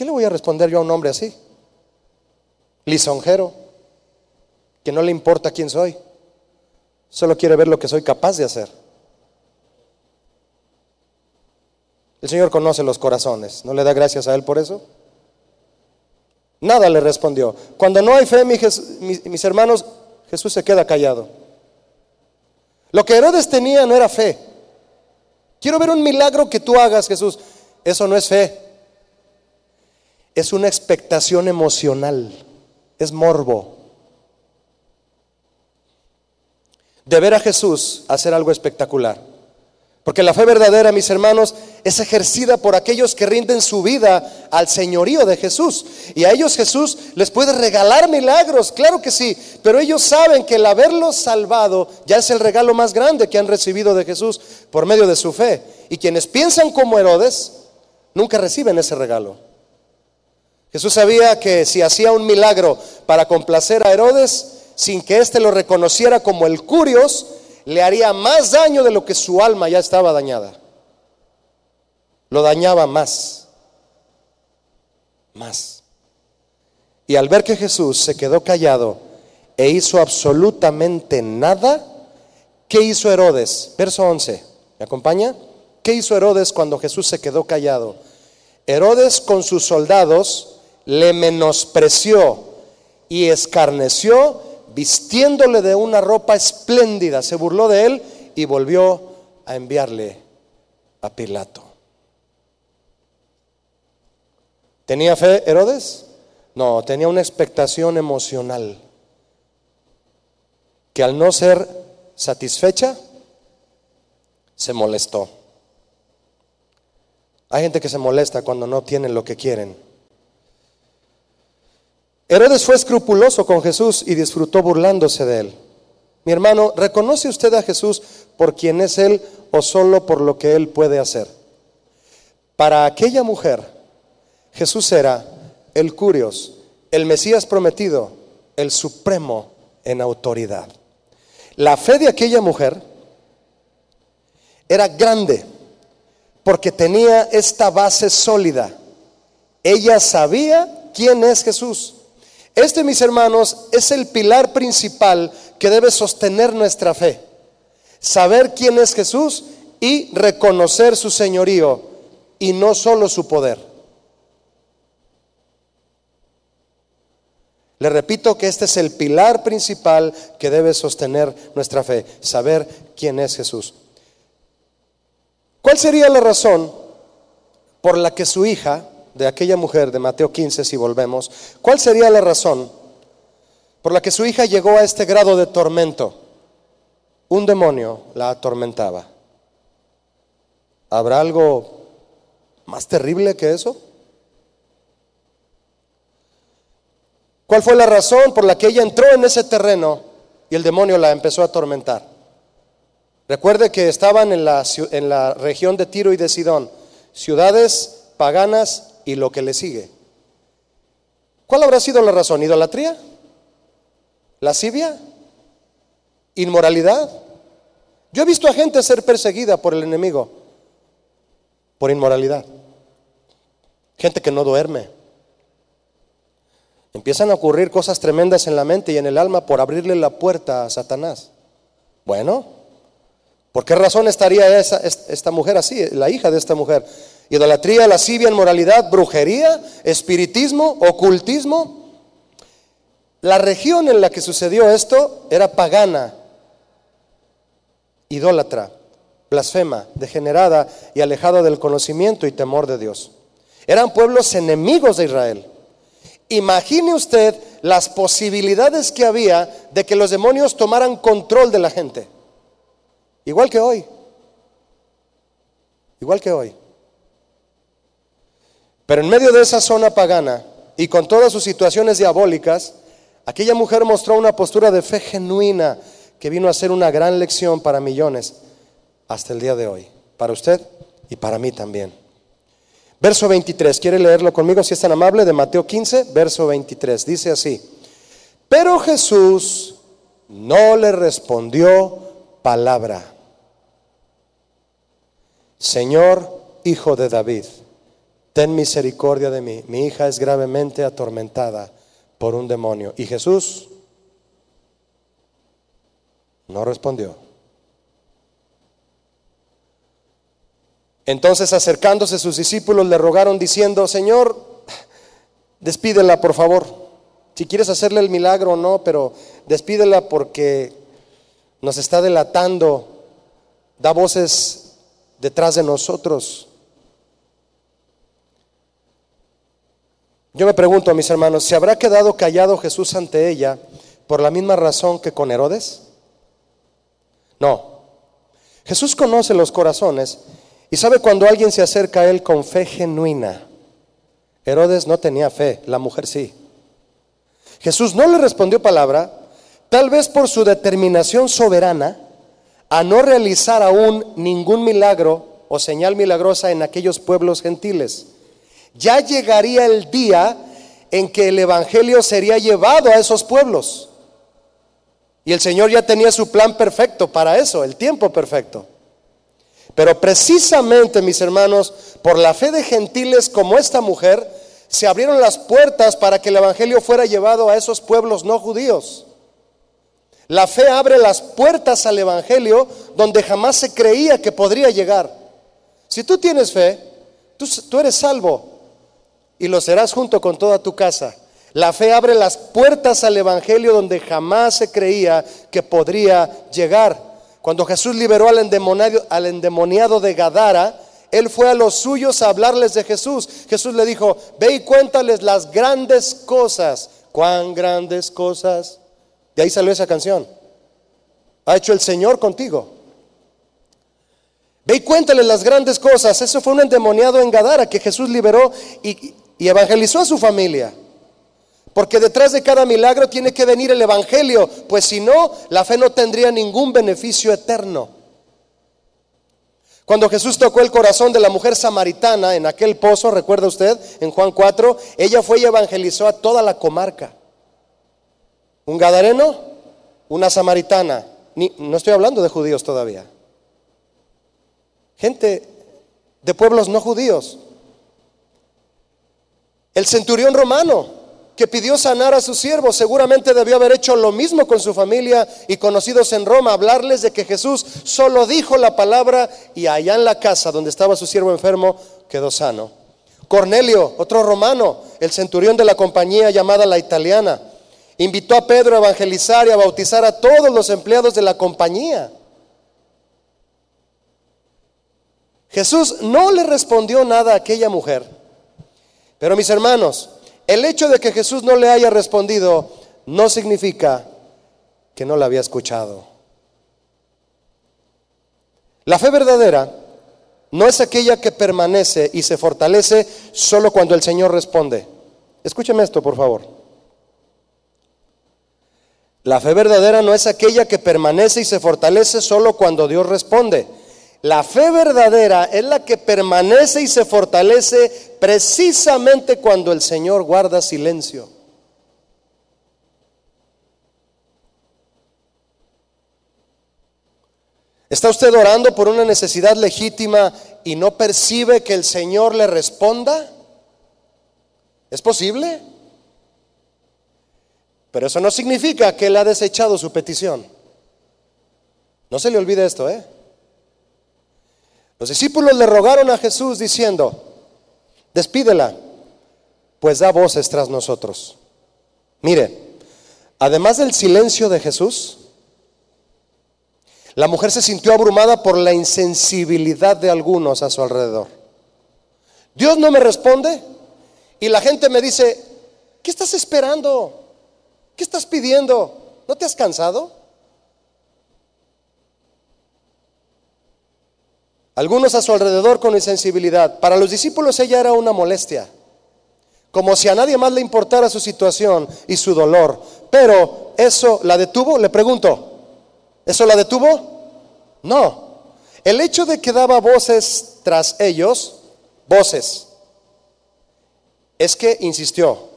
¿Qué le voy a responder yo a un hombre así? Lisonjero que no le importa quién soy, solo quiere ver lo que soy capaz de hacer. El Señor conoce los corazones, ¿no le da gracias a Él por eso? Nada le respondió. Cuando no hay fe, mis, hermanos, Jesús se queda callado. Lo que Herodes tenía no era fe. Quiero ver un milagro que tú hagas, Jesús. Eso no es fe. Es una expectación emocional. Es morbo. de ver a Jesús hacer algo espectacular. Porque la fe verdadera, mis hermanos, es ejercida por aquellos que rinden su vida al señorío de Jesús. Y a ellos Jesús les puede regalar milagros, claro que sí, pero ellos saben que el haberlos salvado ya es el regalo más grande que han recibido de Jesús por medio de su fe. Y quienes piensan como Herodes, nunca reciben ese regalo. Jesús sabía que si hacía un milagro para complacer a Herodes, sin que éste lo reconociera como el curios, le haría más daño de lo que su alma ya estaba dañada. Lo dañaba más, más. Y al ver que Jesús se quedó callado e hizo absolutamente nada, ¿qué hizo Herodes? Verso 11, ¿me acompaña? ¿Qué hizo Herodes cuando Jesús se quedó callado? Herodes con sus soldados le menospreció y escarneció vistiéndole de una ropa espléndida, se burló de él y volvió a enviarle a Pilato. ¿Tenía fe Herodes? No, tenía una expectación emocional que al no ser satisfecha, se molestó. Hay gente que se molesta cuando no tienen lo que quieren. Herodes fue escrupuloso con Jesús y disfrutó burlándose de él. Mi hermano, ¿reconoce usted a Jesús por quien es Él o solo por lo que Él puede hacer? Para aquella mujer, Jesús era el curios, el Mesías prometido, el supremo en autoridad. La fe de aquella mujer era grande porque tenía esta base sólida. Ella sabía quién es Jesús. Este, mis hermanos, es el pilar principal que debe sostener nuestra fe. Saber quién es Jesús y reconocer su señorío y no solo su poder. Le repito que este es el pilar principal que debe sostener nuestra fe, saber quién es Jesús. ¿Cuál sería la razón por la que su hija de aquella mujer de Mateo 15, si volvemos, ¿cuál sería la razón por la que su hija llegó a este grado de tormento? Un demonio la atormentaba. ¿Habrá algo más terrible que eso? ¿Cuál fue la razón por la que ella entró en ese terreno y el demonio la empezó a atormentar? Recuerde que estaban en la, en la región de Tiro y de Sidón, ciudades paganas y lo que le sigue. ¿Cuál habrá sido la razón? ¿Idolatría? ¿Lascivia? ¿Inmoralidad? Yo he visto a gente ser perseguida por el enemigo por inmoralidad. Gente que no duerme. Empiezan a ocurrir cosas tremendas en la mente y en el alma por abrirle la puerta a Satanás. Bueno, ¿por qué razón estaría esa, esta mujer así, la hija de esta mujer? Idolatría, lascivia, inmoralidad, brujería, espiritismo, ocultismo. La región en la que sucedió esto era pagana, idólatra, blasfema, degenerada y alejada del conocimiento y temor de Dios. Eran pueblos enemigos de Israel. Imagine usted las posibilidades que había de que los demonios tomaran control de la gente. Igual que hoy. Igual que hoy. Pero en medio de esa zona pagana y con todas sus situaciones diabólicas, aquella mujer mostró una postura de fe genuina que vino a ser una gran lección para millones hasta el día de hoy, para usted y para mí también. Verso 23, ¿quiere leerlo conmigo si es tan amable? De Mateo 15, verso 23, dice así, pero Jesús no le respondió palabra. Señor, hijo de David ten misericordia de mí. Mi hija es gravemente atormentada por un demonio. Y Jesús no respondió. Entonces acercándose sus discípulos le rogaron diciendo, Señor, despídela por favor. Si quieres hacerle el milagro o no, pero despídela porque nos está delatando, da voces detrás de nosotros. Yo me pregunto, mis hermanos, ¿se habrá quedado callado Jesús ante ella por la misma razón que con Herodes? No, Jesús conoce los corazones y sabe cuando alguien se acerca a él con fe genuina. Herodes no tenía fe, la mujer sí. Jesús no le respondió palabra, tal vez por su determinación soberana a no realizar aún ningún milagro o señal milagrosa en aquellos pueblos gentiles. Ya llegaría el día en que el Evangelio sería llevado a esos pueblos. Y el Señor ya tenía su plan perfecto para eso, el tiempo perfecto. Pero precisamente, mis hermanos, por la fe de gentiles como esta mujer, se abrieron las puertas para que el Evangelio fuera llevado a esos pueblos no judíos. La fe abre las puertas al Evangelio donde jamás se creía que podría llegar. Si tú tienes fe, tú, eres salvo y lo serás junto con toda tu casa. La fe abre las puertas al Evangelio donde jamás se creía que podría llegar. Cuando Jesús liberó al endemoniado, al endemoniado de Gadara, él fue a los suyos a hablarles de Jesús. Jesús le dijo, ve y cuéntales las grandes cosas. ¿Cuán grandes cosas? De ahí salió esa canción. Ha hecho el Señor contigo. Ve y cuéntales las grandes cosas. Eso fue un endemoniado en Gadara que Jesús liberó y, y evangelizó a su familia. Porque detrás de cada milagro tiene que venir el Evangelio, pues si no, la fe no tendría ningún beneficio eterno. Cuando Jesús tocó el corazón de la mujer samaritana en aquel pozo, recuerda usted, en Juan 4, ella fue y evangelizó a toda la comarca. Un gadareno, una samaritana. no estoy hablando de judíos todavía. Gente de pueblos no judíos. El centurión romano, que pidió sanar a sus siervos, seguramente debió haber hecho lo mismo con su familia y conocidos en Roma, hablarles de que Jesús solo dijo la palabra y allá en la casa donde estaba su siervo enfermo quedó sano. Cornelio, otro romano, el centurión de la compañía llamada la italiana, invitó a Pedro a evangelizar y a bautizar a todos los empleados de la compañía. Jesús no le respondió nada a aquella mujer, pero mis hermanos, el hecho de que Jesús no le haya respondido no significa que no la había escuchado. La fe verdadera no es aquella que permanece y se fortalece solo cuando el Señor responde. Escúcheme esto, por favor. La fe verdadera no es aquella que permanece y se fortalece solo cuando Dios responde. La fe verdadera es la que permanece y se fortalece precisamente cuando el Señor guarda silencio. ¿Está usted orando por una necesidad legítima y no percibe que el Señor le responda? ¿Es posible? Pero eso no significa que Él ha desechado su petición. No se le olvide esto, ¿eh? Los discípulos le rogaron a Jesús diciendo, despídela, pues da voces tras nosotros. Mire, además del silencio de Jesús, la mujer se sintió abrumada por la insensibilidad de algunos a su alrededor. Dios no me responde y la gente me dice, ¿qué estás esperando? ¿Qué estás pidiendo? ¿No te has cansado? Algunos a su alrededor con insensibilidad. Para los discípulos ella era una molestia, como si a nadie más le importara su situación y su dolor. Pero eso la detuvo, le pregunto, ¿eso la detuvo? No. El hecho de que daba voces tras ellos, voces, es que insistió,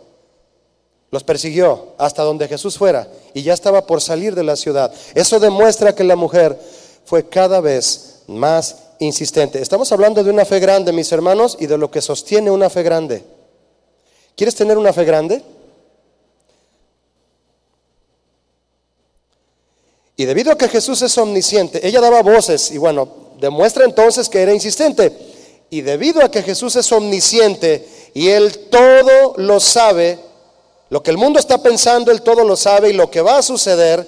los persiguió hasta donde Jesús fuera y ya estaba por salir de la ciudad. Eso demuestra que la mujer fue cada vez más insistente. Estamos hablando de una fe grande, mis hermanos, y de lo que sostiene una fe grande. ¿Quieres tener una fe grande? Y debido a que Jesús es omnisciente, ella daba voces y bueno, demuestra entonces que era insistente. Y debido a que Jesús es omnisciente y Él todo lo sabe, lo que el mundo está pensando, Él todo lo sabe y lo que va a suceder,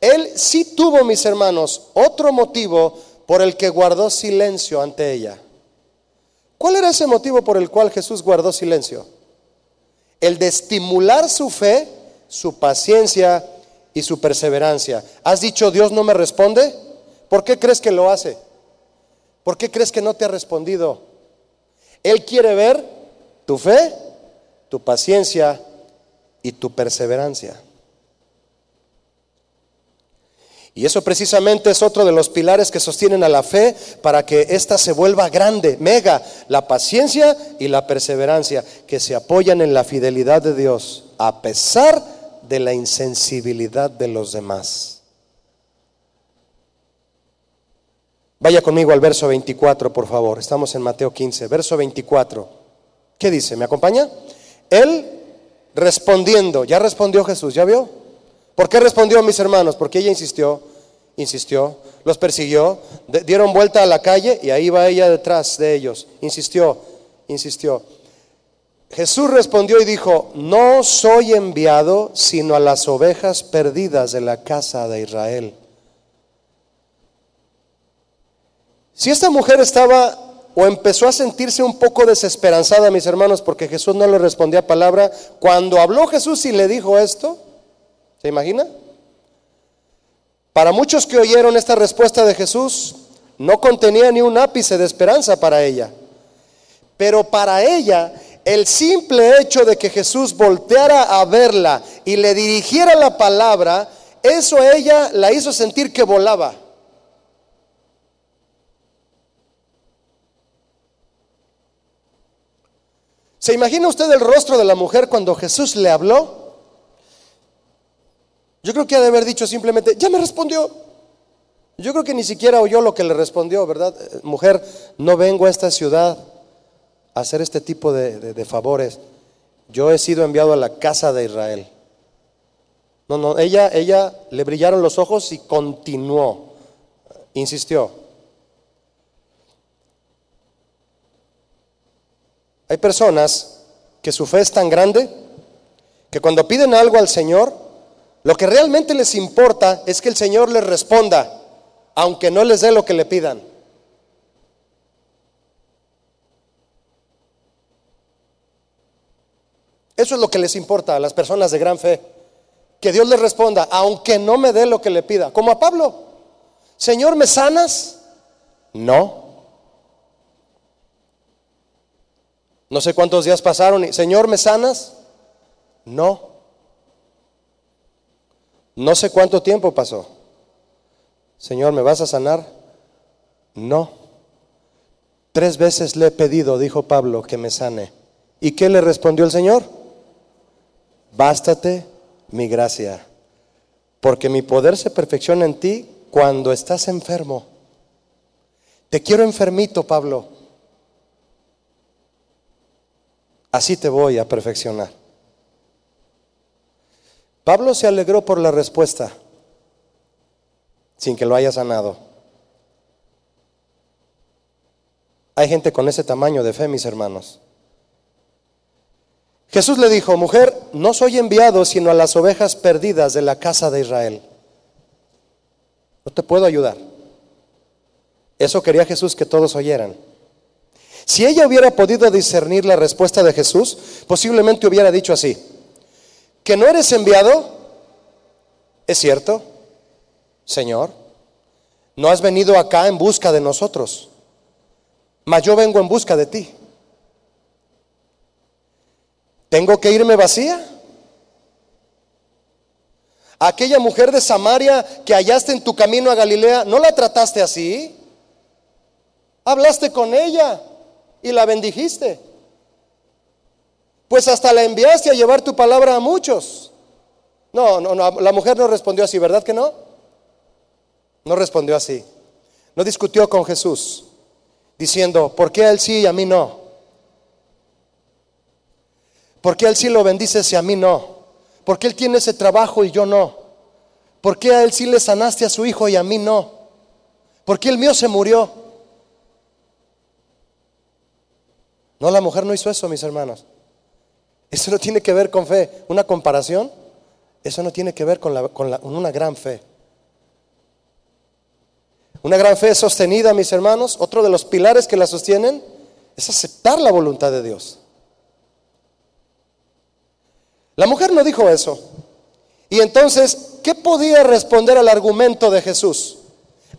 Él sí tuvo, mis hermanos, otro motivo por el que guardó silencio ante ella. ¿Cuál era ese motivo por el cual Jesús guardó silencio? El de estimular su fe, su paciencia y su perseverancia. ¿Has dicho Dios no me responde? ¿Por qué crees que lo hace? ¿Por qué crees que no te ha respondido? Él quiere ver tu fe, tu paciencia y tu perseverancia. Y eso precisamente es otro de los pilares que sostienen a la fe para que ésta se vuelva grande, mega, la paciencia y la perseverancia, que se apoyan en la fidelidad de Dios, a pesar de la insensibilidad de los demás. Vaya conmigo al verso 24, por favor. Estamos en Mateo 15, verso 24. ¿Qué dice? ¿Me acompaña? Él respondiendo, ya respondió Jesús, ¿ya vio? ¿Por qué respondió a mis hermanos? Porque ella insistió, insistió, los persiguió, dieron vuelta a la calle y ahí va ella detrás de ellos. Insistió, insistió. Jesús respondió y dijo, no soy enviado sino a las ovejas perdidas de la casa de Israel. Si esta mujer estaba o empezó a sentirse un poco desesperanzada, mis hermanos, porque Jesús no le respondía palabra, cuando habló Jesús y le dijo esto, ¿Se imagina? Para muchos que oyeron esta respuesta de Jesús, no contenía ni un ápice de esperanza para ella. Pero para ella, el simple hecho de que Jesús volteara a verla y le dirigiera la palabra, eso a ella la hizo sentir que volaba. ¿Se imagina usted el rostro de la mujer cuando Jesús le habló? Yo creo que ha de haber dicho simplemente, ya me respondió. Yo creo que ni siquiera oyó lo que le respondió, ¿verdad? Eh, mujer, no vengo a esta ciudad a hacer este tipo de, favores. Yo he sido enviado a la casa de Israel. No, no, ella, ella le brillaron los ojos y continuó, insistió. Hay personas que su fe es tan grande que cuando piden algo al Señor, lo que realmente les importa es que el Señor les responda, aunque no les dé lo que le pidan. Eso es lo que les importa a las personas de gran fe. Que Dios les responda, aunque no me dé lo que le pida. Como a Pablo. Señor, ¿me sanas? No. No sé cuántos días pasaron y, Señor, ¿me sanas? No. No sé cuánto tiempo pasó. Señor, ¿me vas a sanar? No. Tres veces le he pedido, dijo Pablo, que me sane. ¿Y qué le respondió el Señor? Bástate mi gracia, porque mi poder se perfecciona en ti cuando estás enfermo. Te quiero enfermito, Pablo. Así te voy a perfeccionar. Pablo se alegró por la respuesta, sin que lo haya sanado. Hay gente con ese tamaño de fe, mis hermanos. Jesús le dijo, mujer, no soy enviado sino a las ovejas perdidas de la casa de Israel. No te puedo ayudar. Eso quería Jesús que todos oyeran. Si ella hubiera podido discernir la respuesta de Jesús, posiblemente hubiera dicho así, que no eres enviado, ¿es cierto? Señor, no has venido acá en busca de nosotros, mas yo vengo en busca de ti. ¿Tengo que irme vacía? Aquella mujer de Samaria que hallaste en tu camino a Galilea, ¿no la trataste así? Hablaste con ella y la bendijiste. Pues hasta la enviaste a llevar tu palabra a muchos. No, no, no, la mujer no respondió así, ¿verdad que no? No respondió así. No discutió con Jesús diciendo, ¿por qué a él sí y a mí no? ¿Por qué a él sí lo bendices y a mí no? ¿Por qué él tiene ese trabajo y yo no? ¿Por qué a él sí le sanaste a su hijo y a mí no? ¿Por qué el mío se murió? No, la mujer no hizo eso, mis hermanos. Eso no tiene que ver con fe. Una comparación, eso no tiene que ver con, una gran fe. Una gran fe sostenida, mis hermanos, otro de los pilares que la sostienen es aceptar la voluntad de Dios. La mujer no dijo eso. Y entonces, ¿qué podía responder al argumento de Jesús?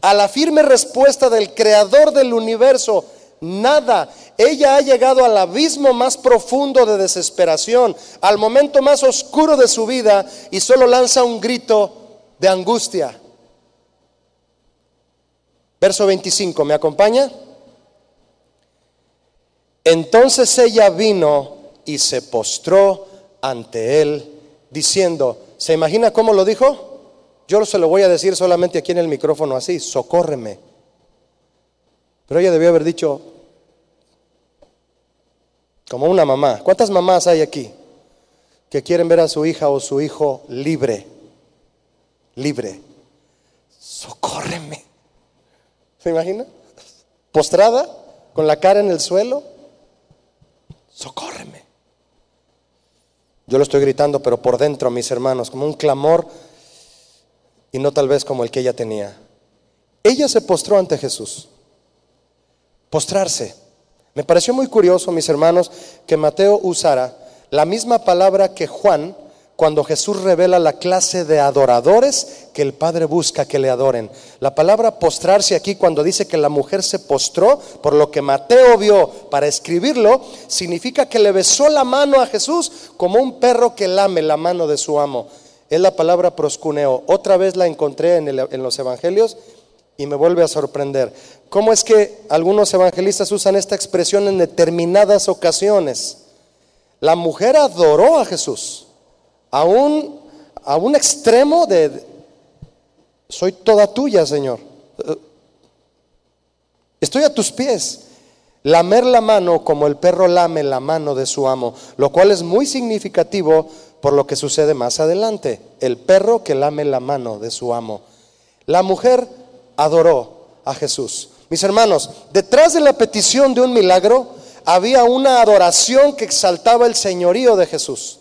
a la firme respuesta del creador del universo, nada. Ella ha llegado al abismo más profundo de desesperación, al momento más oscuro de su vida y solo lanza un grito de angustia. Verso 25, ¿me acompaña? Entonces ella vino y se postró ante él, diciendo, ¿se imagina cómo lo dijo? Yo se lo voy a decir solamente aquí en el micrófono así, socórreme. Pero ella debió haber dicho, como una mamá. ¿Cuántas mamás hay aquí que quieren ver a su hija o su hijo libre? Libre. Socórreme. ¿Se imagina? Postrada, con la cara en el suelo. Socórreme. Yo lo estoy gritando, pero por dentro, mis hermanos, como un clamor y no tal vez como el que ella tenía. Ella se postró ante Jesús. Postrarse. Me pareció muy curioso, mis hermanos, que Mateo usara la misma palabra que Juan cuando Jesús revela la clase de adoradores que el Padre busca que le adoren. La palabra postrarse aquí cuando dice que la mujer se postró, por lo que Mateo vio para escribirlo, significa que le besó la mano a Jesús como un perro que lame la mano de su amo. Es la palabra proscuneo. Otra vez la encontré en, en los evangelios y me vuelve a sorprender. ¿Cómo es que algunos evangelistas usan esta expresión en determinadas ocasiones? La mujer adoró a Jesús a un, a un extremo de, soy toda tuya, Señor. Estoy a tus pies. Lamer la mano como el perro lame la mano de su amo, lo cual es muy significativo por lo que sucede más adelante. El perro que lame la mano de su amo. La mujer adoró a Jesús. Mis hermanos, detrás de la petición de un milagro había una adoración que exaltaba el señorío de Jesús.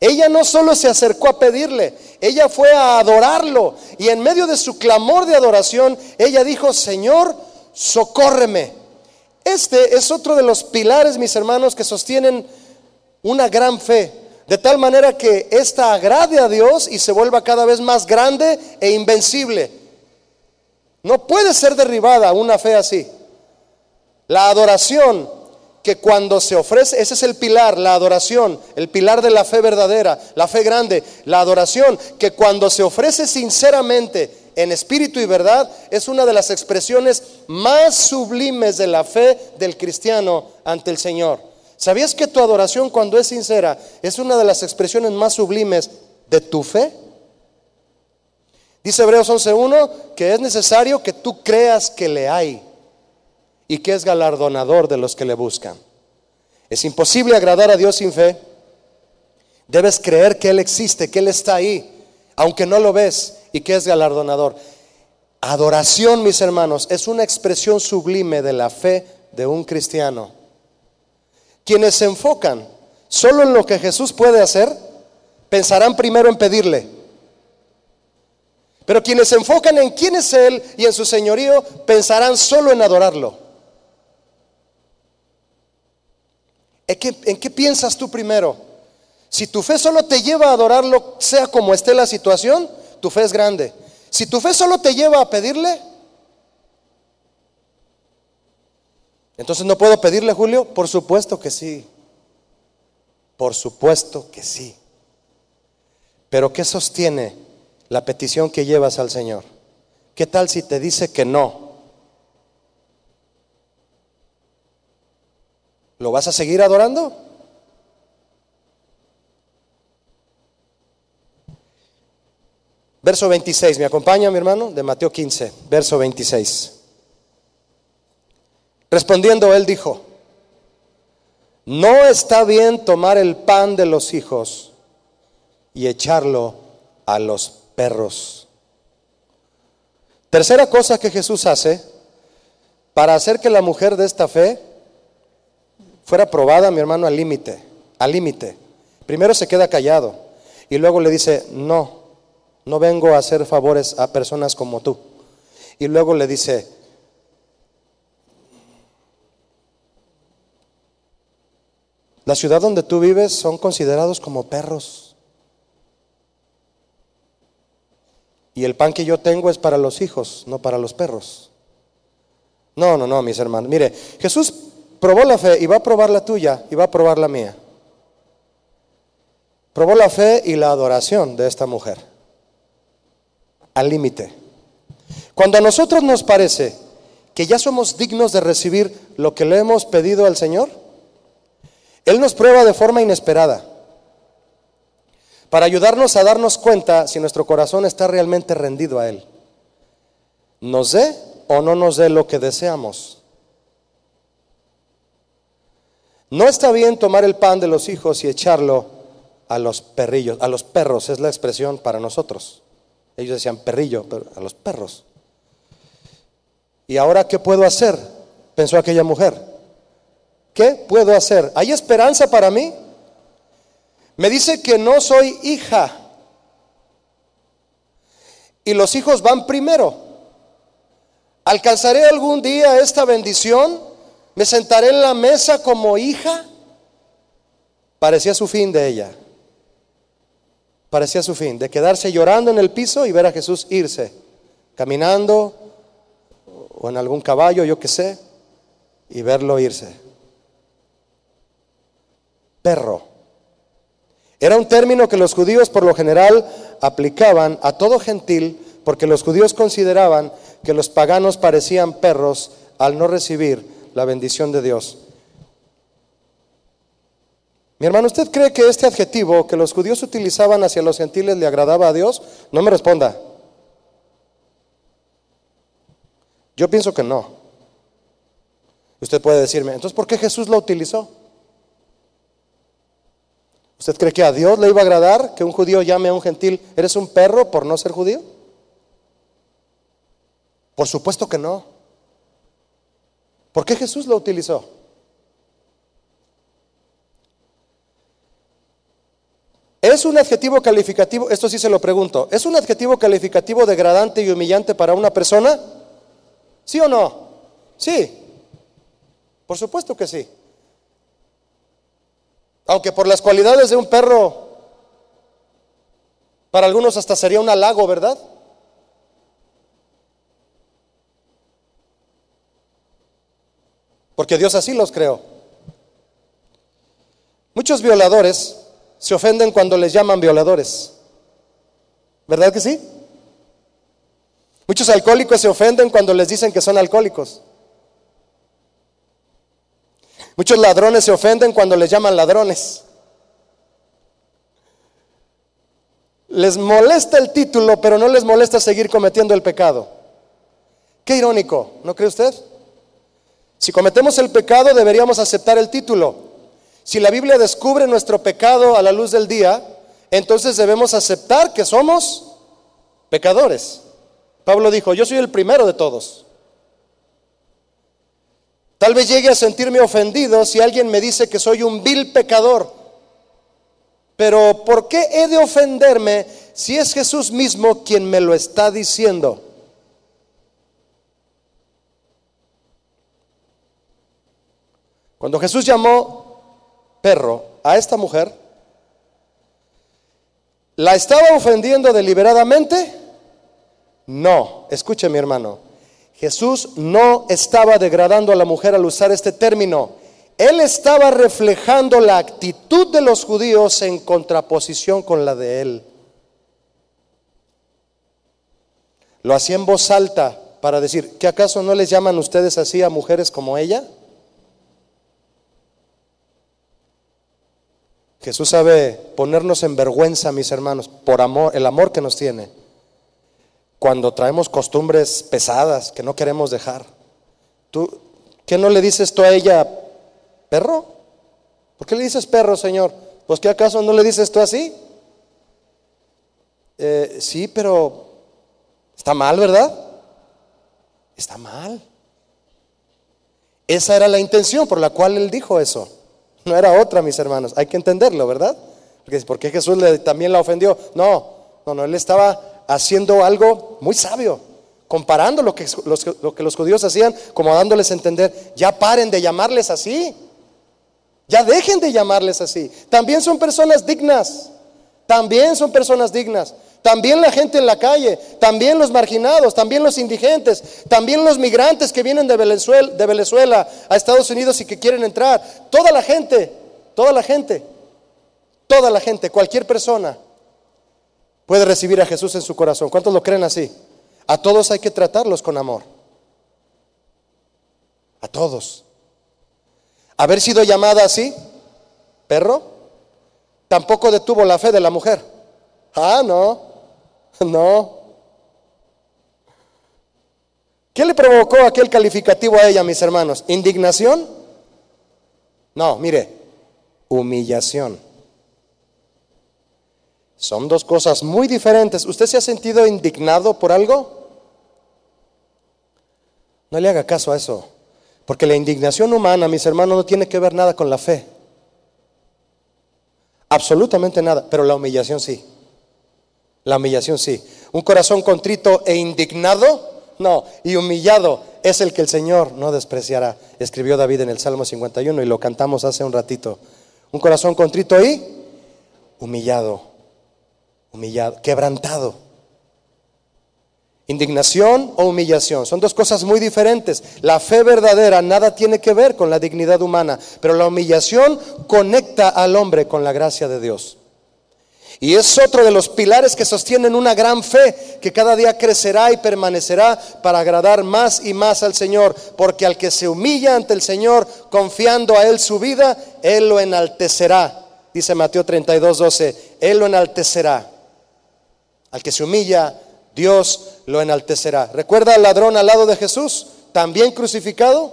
Ella no solo se acercó a pedirle, ella fue a adorarlo. Y en medio de su clamor de adoración, ella dijo, Señor, socórreme. Este es otro de los pilares, mis hermanos, que sostienen una gran fe. De tal manera que ésta agrade a Dios y se vuelva cada vez más grande e invencible. No puede ser derribada una fe así. La adoración que cuando se ofrece, ese es el pilar, la adoración, el pilar de la fe verdadera, la fe grande, la adoración, que cuando se ofrece sinceramente en espíritu y verdad, es una de las expresiones más sublimes de la fe del cristiano ante el Señor. ¿Sabías que tu adoración cuando es sincera es una de las expresiones más sublimes de tu fe? Dice Hebreos 11.1 que es necesario que tú creas que le hay y que es galardonador de los que le buscan. Es imposible agradar a Dios sin fe. Debes creer que Él existe, que Él está ahí, aunque no lo ves, y que es galardonador. Adoración, mis hermanos, es una expresión sublime de la fe de un cristiano. Quienes se enfocan solo en lo que Jesús puede hacer, pensarán primero en pedirle. Pero quienes se enfocan en quién es Él y en su señorío, pensarán solo en adorarlo. ¿En qué, piensas tú primero? Si tu fe solo te lleva a adorarlo, sea como esté la situación, tu fe es grande. Si tu fe solo te lleva a pedirle, entonces no puedo pedirle, Julio. Por supuesto que sí. Por supuesto que sí. Pero ¿qué sostiene la petición que llevas al Señor? ¿Qué tal si te dice que no? ¿Lo vas a seguir adorando? Verso 26, ¿me acompaña mi hermano? De Mateo 15, verso 26. Respondiendo, él dijo, no está bien tomar el pan de los hijos y echarlo a los perros. Tercera cosa que Jesús hace para hacer que la mujer de esta fe fuera probada, mi hermano, al límite, al límite. Primero se queda callado y luego le dice, no, no vengo a hacer favores a personas como tú. Y luego le dice, la ciudad donde tú vives son considerados como perros. Y el pan que yo tengo es para los hijos, no para los perros. No, no, no, mis hermanos. Mire, Jesús probó la fe y va a probar la tuya y va a probar la mía. Probó la fe y la adoración de esta mujer. Al límite. Cuando a nosotros nos parece que ya somos dignos de recibir lo que le hemos pedido al Señor, Él nos prueba de forma inesperada para ayudarnos a darnos cuenta si nuestro corazón está realmente rendido a Él. ¿Nos dé o no nos dé lo que deseamos? No está bien tomar el pan de los hijos y echarlo a los perrillos, a los perros, es la expresión para nosotros. Ellos decían perrillo, pero a los perros. ¿Y ahora qué puedo hacer? Pensó aquella mujer. ¿Qué puedo hacer? ¿Hay esperanza para mí? Me dice que no soy hija. Y los hijos van primero. ¿Alcanzaré algún día esta bendición? ¿Me sentaré en la mesa como hija? Parecía su fin de ella. Parecía su fin, de quedarse llorando en el piso y ver a Jesús irse, caminando o en algún caballo, yo qué sé, y verlo irse. Perro. Era un término que los judíos por lo general aplicaban a todo gentil porque los judíos consideraban que los paganos parecían perros al no recibir la bendición de Dios. Mi hermano, ¿usted cree que este adjetivo que los judíos utilizaban hacia los gentiles le agradaba a Dios? No me responda. Yo pienso que no. Usted puede decirme, entonces, ¿por qué Jesús lo utilizó? ¿Usted cree que a Dios le iba a agradar que un judío llame a un gentil, eres un perro por no ser judío? Por supuesto que no. ¿Por qué Jesús lo utilizó? ¿Es un adjetivo calificativo? Esto sí se lo pregunto. ¿Es un adjetivo calificativo degradante y humillante para una persona? ¿Sí o no? Sí. Por supuesto que sí. Aunque por las cualidades de un perro, para algunos hasta sería un halago, ¿verdad? porque Dios así los creó. Muchos violadores se ofenden cuando les llaman violadores. ¿Verdad que sí? Muchos alcohólicos se ofenden cuando les dicen que son alcohólicos. Muchos ladrones se ofenden cuando les llaman ladrones. Les molesta el título, pero no les molesta seguir cometiendo el pecado. Qué irónico, ¿no cree usted? Si cometemos el pecado deberíamos aceptar el título. Si la Biblia descubre nuestro pecado a la luz del día, entonces debemos aceptar que somos pecadores. Pablo dijo, yo soy el primero de todos. Tal vez llegue a sentirme ofendido si alguien me dice que soy un vil pecador. Pero ¿por qué he de ofenderme si es Jesús mismo quien me lo está diciendo? Cuando Jesús llamó perro a esta mujer, ¿la estaba ofendiendo deliberadamente? No, escuche mi hermano, Jesús no estaba degradando a la mujer al usar este término. Él estaba reflejando la actitud de los judíos en contraposición con la de él. Lo hacía en voz alta para decir, ¿qué acaso no les llaman ustedes así a mujeres como ella? Jesús sabe ponernos en vergüenza, mis hermanos, por amor, el amor que nos tiene. Cuando traemos costumbres pesadas que no queremos dejar. ¿Tú qué no le dices tú a ella, perro? ¿Por qué le dices perro, Señor? Pues que acaso no le dices tú así? Eh, sí, pero está mal, ¿verdad? Está mal. Esa era la intención por la cual él dijo eso. No era otra, mis hermanos. Hay que entenderlo, ¿verdad? Porque ¿por qué Jesús también la ofendió? No, no, no, él estaba haciendo algo muy sabio, comparando lo que, los, judíos hacían, como dándoles a entender, ya paren de llamarles así, ya dejen de llamarles así. También son personas dignas, también son personas dignas. También la gente en la calle, también los marginados, también los indigentes, también los migrantes que vienen de de Venezuela a Estados Unidos y que quieren entrar. Toda la gente, toda la gente, toda la gente, cualquier persona puede recibir a Jesús en su corazón. ¿Cuántos lo creen así? A todos hay que tratarlos con amor. A todos. Haber sido llamada así, perro, tampoco detuvo la fe de la mujer. Ah, no, [laughs] no. ¿Qué le provocó aquel calificativo a ella, mis hermanos? ¿Indignación? No, mire, humillación. Son dos cosas muy diferentes. ¿Usted se ha sentido indignado por algo? No le haga caso a eso. Porque la indignación humana, mis hermanos, no tiene que ver nada con la fe. Absolutamente nada. Pero la humillación sí. La humillación sí. Un corazón contrito e indignado, no. Y humillado es el que el Señor no despreciará. Escribió David en el Salmo 51 y lo cantamos hace un ratito. Un corazón contrito y humillado. Humillado, quebrantado. Indignación o humillación son dos cosas muy diferentes. La fe verdadera nada tiene que ver con la dignidad humana, pero la humillación conecta al hombre con la gracia de Dios. Y es otro de los pilares que sostienen una gran fe que cada día crecerá y permanecerá para agradar más y más al Señor, porque al que se humilla ante el Señor confiando a Él su vida, Él lo enaltecerá. Dice Mateo 32, 12, Él lo enaltecerá. Al que se humilla Dios lo enaltecerá. ¿Recuerda al ladrón al lado de Jesús? También crucificado,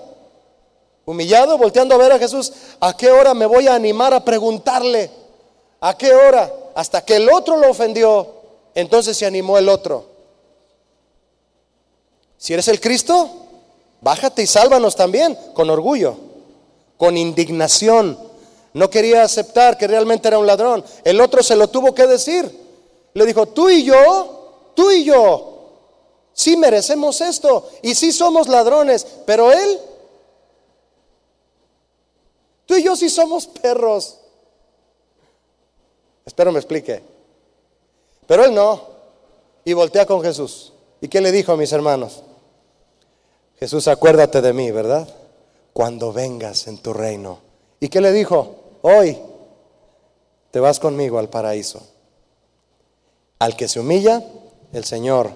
humillado, volteando a ver a Jesús. ¿A qué hora me voy a animar a preguntarle? ¿A qué hora? Hasta que el otro lo ofendió, entonces se animó el otro. Si eres el Cristo, bájate y sálvanos también, con orgullo, con indignación. No quería aceptar que realmente era un ladrón. El otro se lo tuvo que decir. Le dijo, tú y yo Tú y yo sí merecemos esto y sí somos ladrones, pero Él, tú y yo sí somos perros. Espero me explique. Pero Él no. Y voltea con Jesús. ¿Y qué le dijo a mis hermanos? Jesús, acuérdate de mí, ¿verdad? Cuando vengas en tu reino. ¿Y qué le dijo? Hoy te vas conmigo al paraíso. Al que se humilla, el Señor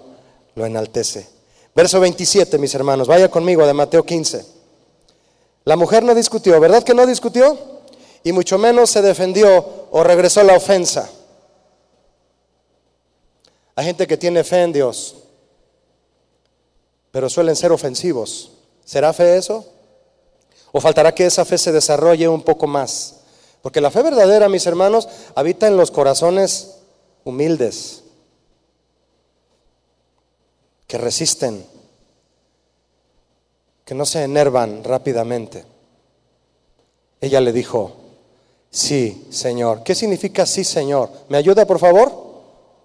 lo enaltece. Verso 27, mis hermanos, vaya conmigo de Mateo 15. La mujer no discutió, ¿verdad que no discutió? Y mucho menos se defendió o regresó la ofensa. Hay gente que tiene fe en Dios, pero suelen ser ofensivos. ¿Será fe eso? ¿O faltará que esa fe se desarrolle un poco más? Porque la fe verdadera, mis hermanos, habita en los corazones humildes, que resisten, que no se enervan rápidamente. Ella le dijo, sí, Señor. ¿Qué significa sí, Señor? ¿Me ayuda, por favor?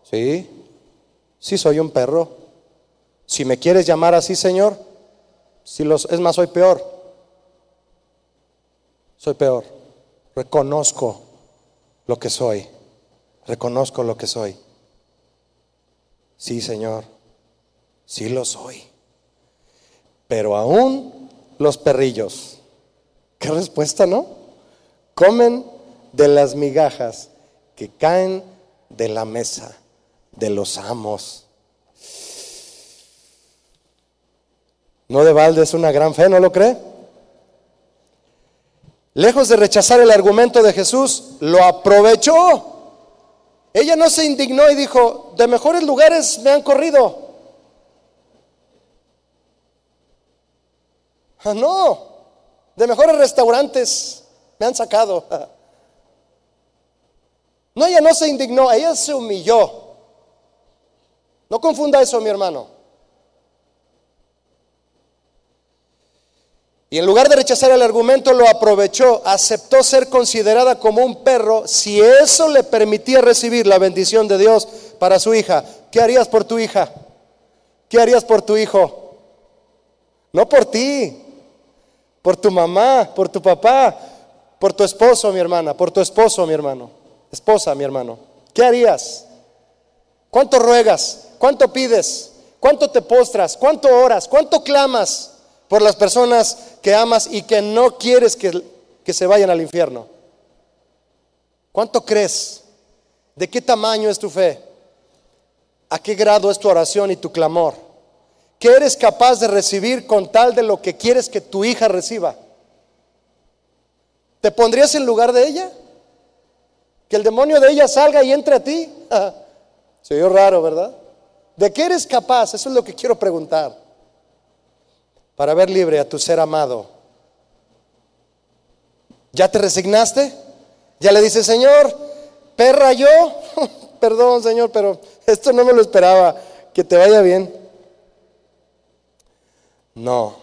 Sí, sí soy un perro. Si me quieres llamar así, Señor, si los, es más, soy peor. Soy peor. Reconozco lo que soy. Reconozco lo que soy. Sí, Señor. Sí lo soy. Pero aún los perrillos, qué respuesta, ¿no? Comen de las migajas que caen de la mesa de los amos. No de balde es una gran fe, ¿no lo cree? Lejos de rechazar el argumento de Jesús, lo aprovechó. Ella no se indignó y dijo, de mejores lugares me han corrido. Ah, no, de mejores restaurantes me han sacado. [laughs] No, ella no se indignó, ella se humilló. No confunda eso, mi hermano. Y en lugar de rechazar el argumento, lo aprovechó, aceptó ser considerada como un perro si eso le permitía recibir la bendición de Dios para su hija. ¿Qué harías por tu hija? ¿Qué harías por tu hijo? No por ti, por tu mamá, por tu papá, por tu esposo, mi hermana, por tu esposo, mi hermano, esposa, mi hermano. ¿Qué harías? ¿Cuánto ruegas? ¿Cuánto pides? ¿Cuánto te postras? ¿Cuánto oras? ¿Cuánto clamas por las personas que amas y que no quieres que, que se vayan al infierno? ¿Cuánto crees? ¿De qué tamaño es tu fe? ¿A qué grado es tu oración y tu clamor? ¿Qué eres capaz de recibir con tal de lo que quieres que tu hija reciba? ¿Te pondrías en lugar de ella? Que el demonio de ella salga y entre a ti. [laughs] Se oyó raro, ¿verdad? ¿De qué eres capaz? Eso es lo que quiero preguntar. Para ver libre a tu ser amado. ¿Ya te resignaste? ¿Ya le dices, Señor, perra yo? [laughs] Perdón, Señor, pero esto no me lo esperaba. Que te vaya bien. No,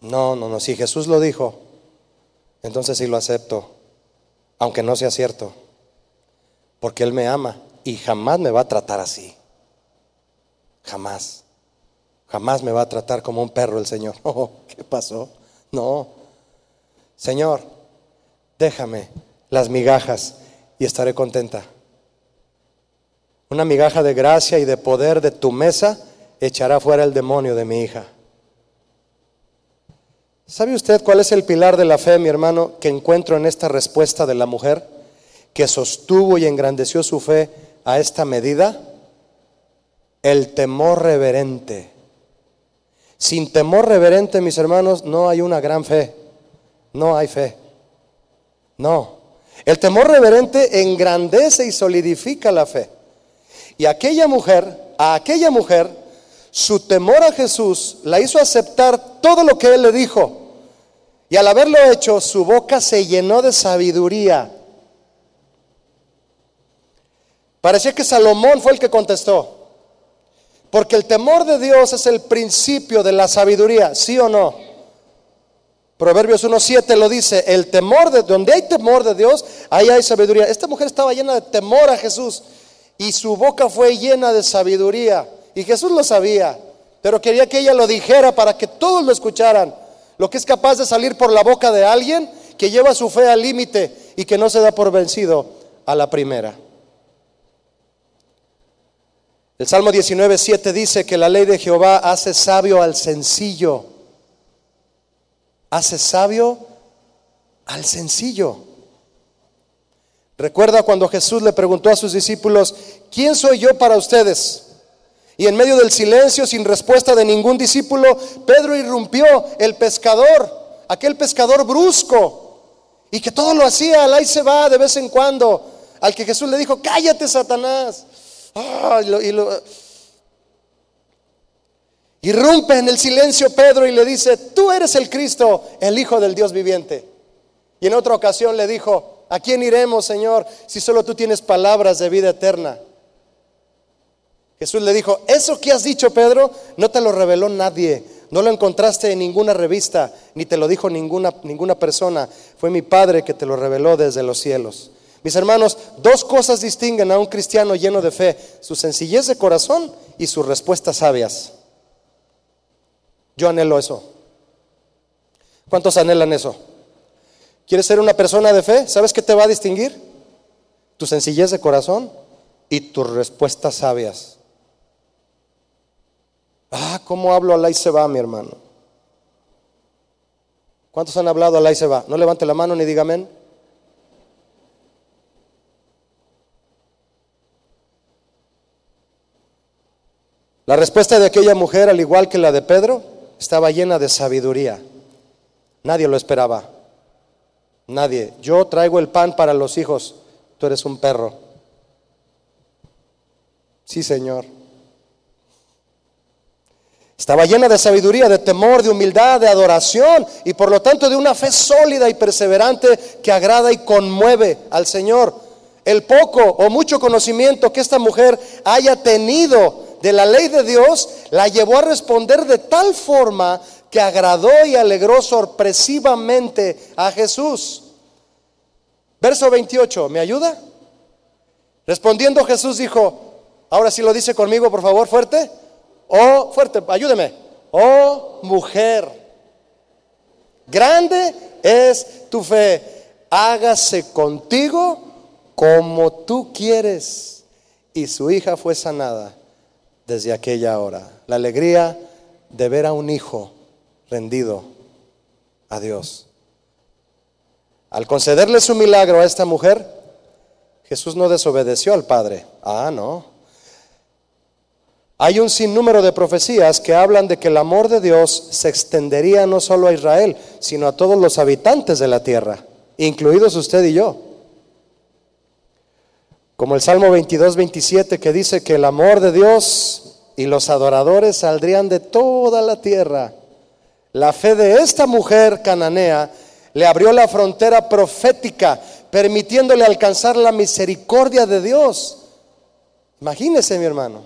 no, no, no. Si Jesús lo dijo, entonces sí lo acepto, aunque no sea cierto, porque Él me ama y jamás me va a tratar así. Jamás. Jamás me va a tratar como un perro el Señor. [laughs] Oh, ¿qué pasó? No. Señor, déjame las migajas y estaré contenta. Una migaja de gracia y de poder de tu mesa echará fuera el demonio de mi hija. ¿Sabe usted cuál es el pilar de la fe, mi hermano, que encuentro en esta respuesta de la mujer que sostuvo y engrandeció su fe a esta medida? El temor reverente. Sin temor reverente, mis hermanos, no hay una gran fe. No hay fe. No. El temor reverente engrandece y solidifica la fe. Y aquella mujer, a aquella mujer, su temor a Jesús la hizo aceptar todo lo que Él le dijo. Y al haberlo hecho, su boca se llenó de sabiduría. Parecía que Salomón fue el que contestó. Porque el temor de Dios es el principio de la sabiduría, ¿sí o no? Proverbios 1.7 lo dice, el temor de donde hay temor de Dios, ahí hay sabiduría. Esta mujer estaba llena de temor a Jesús y su boca fue llena de sabiduría. Y Jesús lo sabía, pero quería que ella lo dijera para que todos lo escucharan. Lo que es capaz de salir por la boca de alguien que lleva su fe al límite y que no se da por vencido a la primera. El Salmo 19.7 dice que la ley de Jehová hace sabio al sencillo. Hace sabio al sencillo. Recuerda cuando Jesús le preguntó a sus discípulos, ¿quién soy yo para ustedes? Y en medio del silencio, sin respuesta de ningún discípulo, Pedro irrumpió, el pescador, aquel pescador brusco, y que todo lo hacía, al ahí se va de vez en cuando, al que Jesús le dijo, cállate Satanás. Y irrumpe en el silencio Pedro y le dice, tú eres el Cristo, el Hijo del Dios viviente. Y en otra ocasión le dijo, ¿a quién iremos, Señor, si solo tú tienes palabras de vida eterna? Jesús le dijo, eso que has dicho, Pedro, no te lo reveló nadie, no lo encontraste en ninguna revista, ni te lo dijo ninguna, ninguna persona, fue mi Padre que te lo reveló desde los cielos. Mis hermanos, dos cosas distinguen a un cristiano lleno de fe, su sencillez de corazón y sus respuestas sabias. Yo anhelo eso. ¿Cuántos anhelan eso? ¿Quieres ser una persona de fe? ¿Sabes qué te va a distinguir? Tu sencillez de corazón y tus respuestas sabias. Ah, ¿cómo hablo Alá y se va, mi hermano? ¿Cuántos han hablado Alá y se va? No levante la mano ni diga amén. La respuesta de aquella mujer, al igual que la de Pedro, estaba llena de sabiduría. Nadie lo esperaba. Nadie. Yo traigo el pan para los hijos. Tú eres un perro. Sí, Señor. Estaba llena de sabiduría, de temor, de humildad, de adoración y por lo tanto de una fe sólida y perseverante que agrada y conmueve al Señor. El poco o mucho conocimiento que esta mujer haya tenido de la ley de Dios la llevó a responder de tal forma que agradó y alegró sorpresivamente a Jesús. Verso 28, ¿me ayuda? Respondiendo Jesús dijo, ahora sí lo dice conmigo, por favor, fuerte. Oh, fuerte, ayúdeme. Oh, mujer, grande es tu fe. Hágase contigo como tú quieres. y su hija fue sanada desde aquella hora. La alegría de ver a un hijo rendido a Dios. Al concederle su milagro a esta mujer, Jesús no desobedeció al Padre. Ah, no. Hay un sinnúmero de profecías que hablan de que el amor de Dios se extendería no solo a Israel, sino a todos los habitantes de la tierra, incluidos usted y yo. Como el Salmo 22, 27 que dice que el amor de Dios y los adoradores saldrían de toda la tierra. La fe de esta mujer cananea le abrió la frontera profética, permitiéndole alcanzar la misericordia de Dios. Imagínese, mi hermano.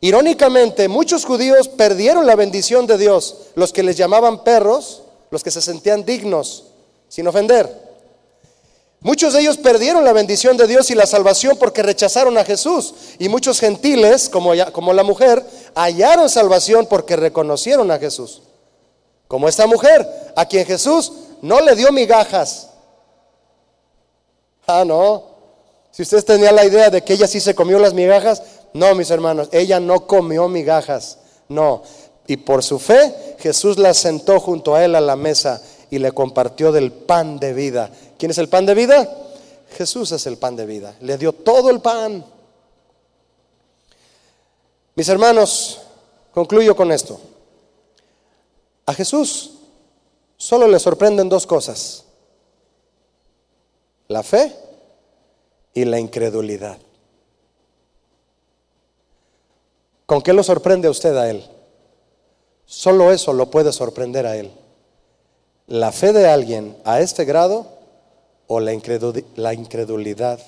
Irónicamente, muchos judíos perdieron la bendición de Dios, los que les llamaban perros, los que se sentían dignos, sin ofender. Muchos de ellos perdieron la bendición de Dios y la salvación porque rechazaron a Jesús. Y muchos gentiles, como, la mujer, hallaron salvación porque reconocieron a Jesús. Como esta mujer, a quien Jesús no le dio migajas. Ah, no. Si ustedes tenían la idea de que ella sí se comió las migajas, no, mis hermanos, ella no comió migajas. No. Y por su fe, Jesús la sentó junto a él a la mesa y le compartió del pan de vida. ¿Quién es el pan de vida? Jesús es el pan de vida. Le dio todo el pan. Mis hermanos, concluyo con esto. A Jesús solo le sorprenden dos cosas. La fe y la incredulidad. ¿Con qué lo sorprende a usted a él? Solo eso lo puede sorprender a él la fe de alguien a este grado o la incredulidad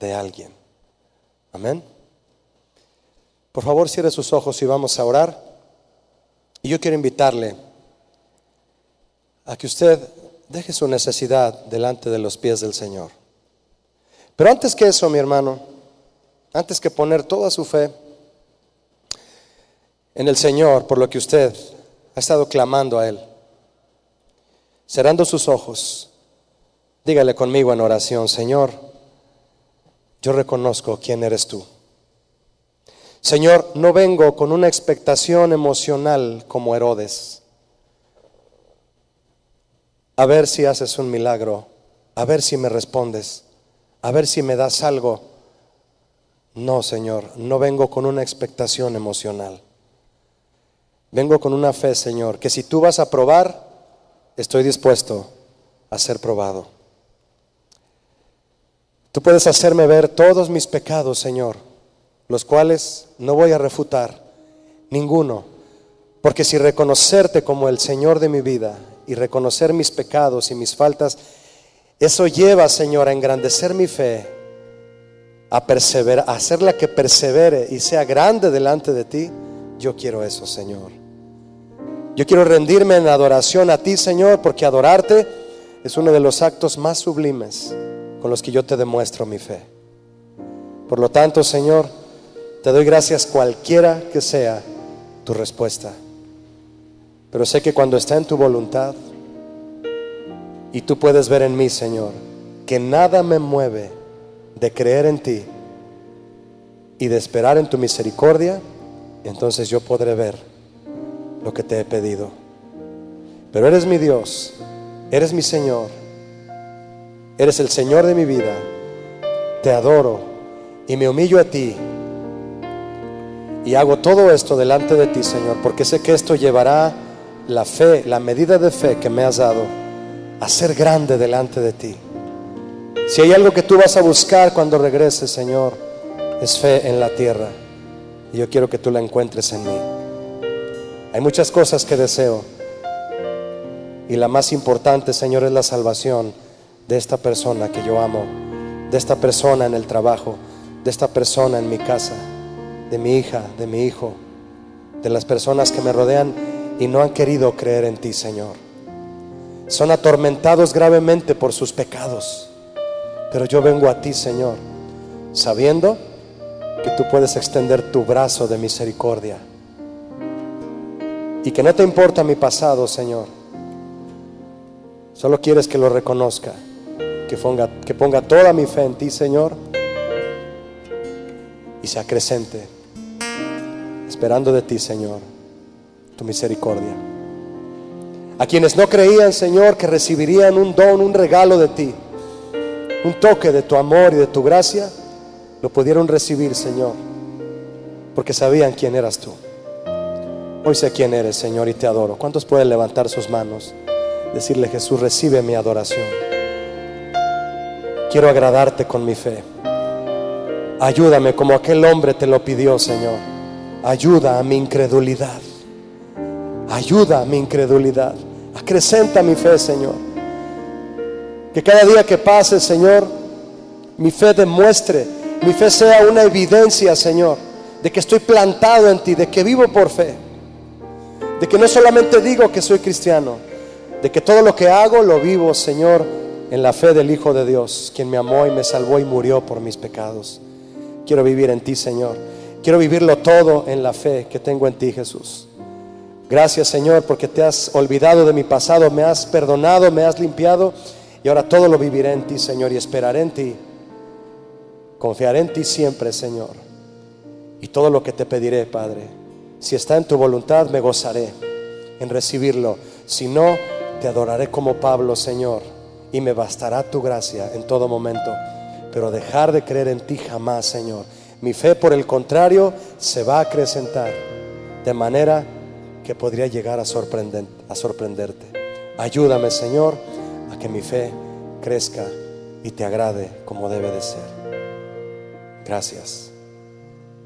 de alguien. Amén. Por favor, cierre sus ojos y vamos a orar. Y yo quiero invitarle a que usted deje su necesidad delante de los pies del Señor. Pero antes que eso, mi hermano, antes que poner toda su fe en el Señor por lo que usted ha estado clamando a Él, cerrando sus ojos, dígale conmigo en oración, Señor, yo reconozco quién eres tú. Señor, no vengo con una expectación emocional como Herodes. A ver si haces un milagro, a ver si me respondes, a ver si me das algo. No, Señor, no vengo con una expectación emocional. Vengo con una fe, Señor, que si tú vas a probar, estoy dispuesto a ser probado. Tú puedes hacerme ver todos mis pecados, Señor, los cuales no voy a refutar, ninguno, porque si reconocerte como el Señor de mi vida y reconocer mis pecados y mis faltas, eso lleva, Señor, a engrandecer mi fe, a perseverar, a hacerla que persevere y sea grande delante de ti. Yo quiero eso, Señor. Yo quiero rendirme en adoración a ti, Señor, porque adorarte es uno de los actos más sublimes con los que yo te demuestro mi fe. Por lo tanto, Señor, te doy gracias cualquiera que sea tu respuesta. Pero sé que cuando está en tu voluntad y tú puedes ver en mí, Señor, que nada me mueve de creer en ti y de esperar en tu misericordia, entonces yo podré ver lo que te he pedido. Pero eres mi Dios, eres mi Señor, eres el Señor de mi vida. Te adoro y me humillo a ti. Y hago todo esto delante de ti, Señor, porque sé que esto llevará la fe, la medida de fe que me has dado, a ser grande delante de ti. Si hay algo que tú vas a buscar cuando regreses, Señor, es fe en la tierra. Y yo quiero que tú la encuentres en mí. Hay muchas cosas que deseo. Y la más importante, Señor, es la salvación de esta persona que yo amo, de esta persona en el trabajo, de esta persona en mi casa, de mi hija, de mi hijo, de las personas que me rodean y no han querido creer en ti, Señor. Son atormentados gravemente por sus pecados. Pero yo vengo a ti, Señor, sabiendo que tú puedes extender tu brazo de misericordia y que no te importa mi pasado, Señor. Solo quieres que lo reconozca, que ponga, que ponga toda mi fe en ti, Señor. y se acrecente, esperando de ti, Señor, tu misericordia. A quienes no creían, Señor, que recibirían un don, un regalo de ti, un toque de tu amor y de tu gracia, lo pudieron recibir, Señor, porque sabían quién eras tú. Hoy sé quién eres, Señor, y te adoro. ¿Cuántos pueden levantar sus manos? Decirle, Jesús, recibe mi adoración. Quiero agradarte con mi fe. Ayúdame como aquel hombre te lo pidió, Señor. Ayuda a mi incredulidad. Ayuda a mi incredulidad. Acrecenta mi fe, Señor. Que cada día que pase, Señor, mi fe demuestre, mi fe sea una evidencia, Señor, de que estoy plantado en ti, de que vivo por fe de que no solamente digo que soy cristiano, de que todo lo que hago lo vivo, Señor, en la fe del Hijo de Dios, quien me amó y me salvó y murió por mis pecados. Quiero vivir en ti, Señor. Quiero vivirlo todo en la fe que tengo en ti, Jesús. Gracias, Señor, porque te has olvidado de mi pasado, me has perdonado, me has limpiado y ahora todo lo viviré en ti, Señor, y esperaré en ti. Confiaré en ti siempre, Señor. Y todo lo que te pediré, Padre si está en tu voluntad, me gozaré en recibirlo. Si no, te adoraré como Pablo, Señor, y me bastará tu gracia en todo momento. Pero dejar de creer en ti jamás, Señor. Mi fe, por el contrario, se va a acrecentar de manera que podría llegar a, a sorprenderte. Ayúdame, Señor, a que mi fe crezca y te agrade como debe de ser. Gracias.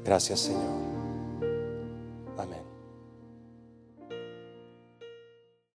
Gracias, Señor.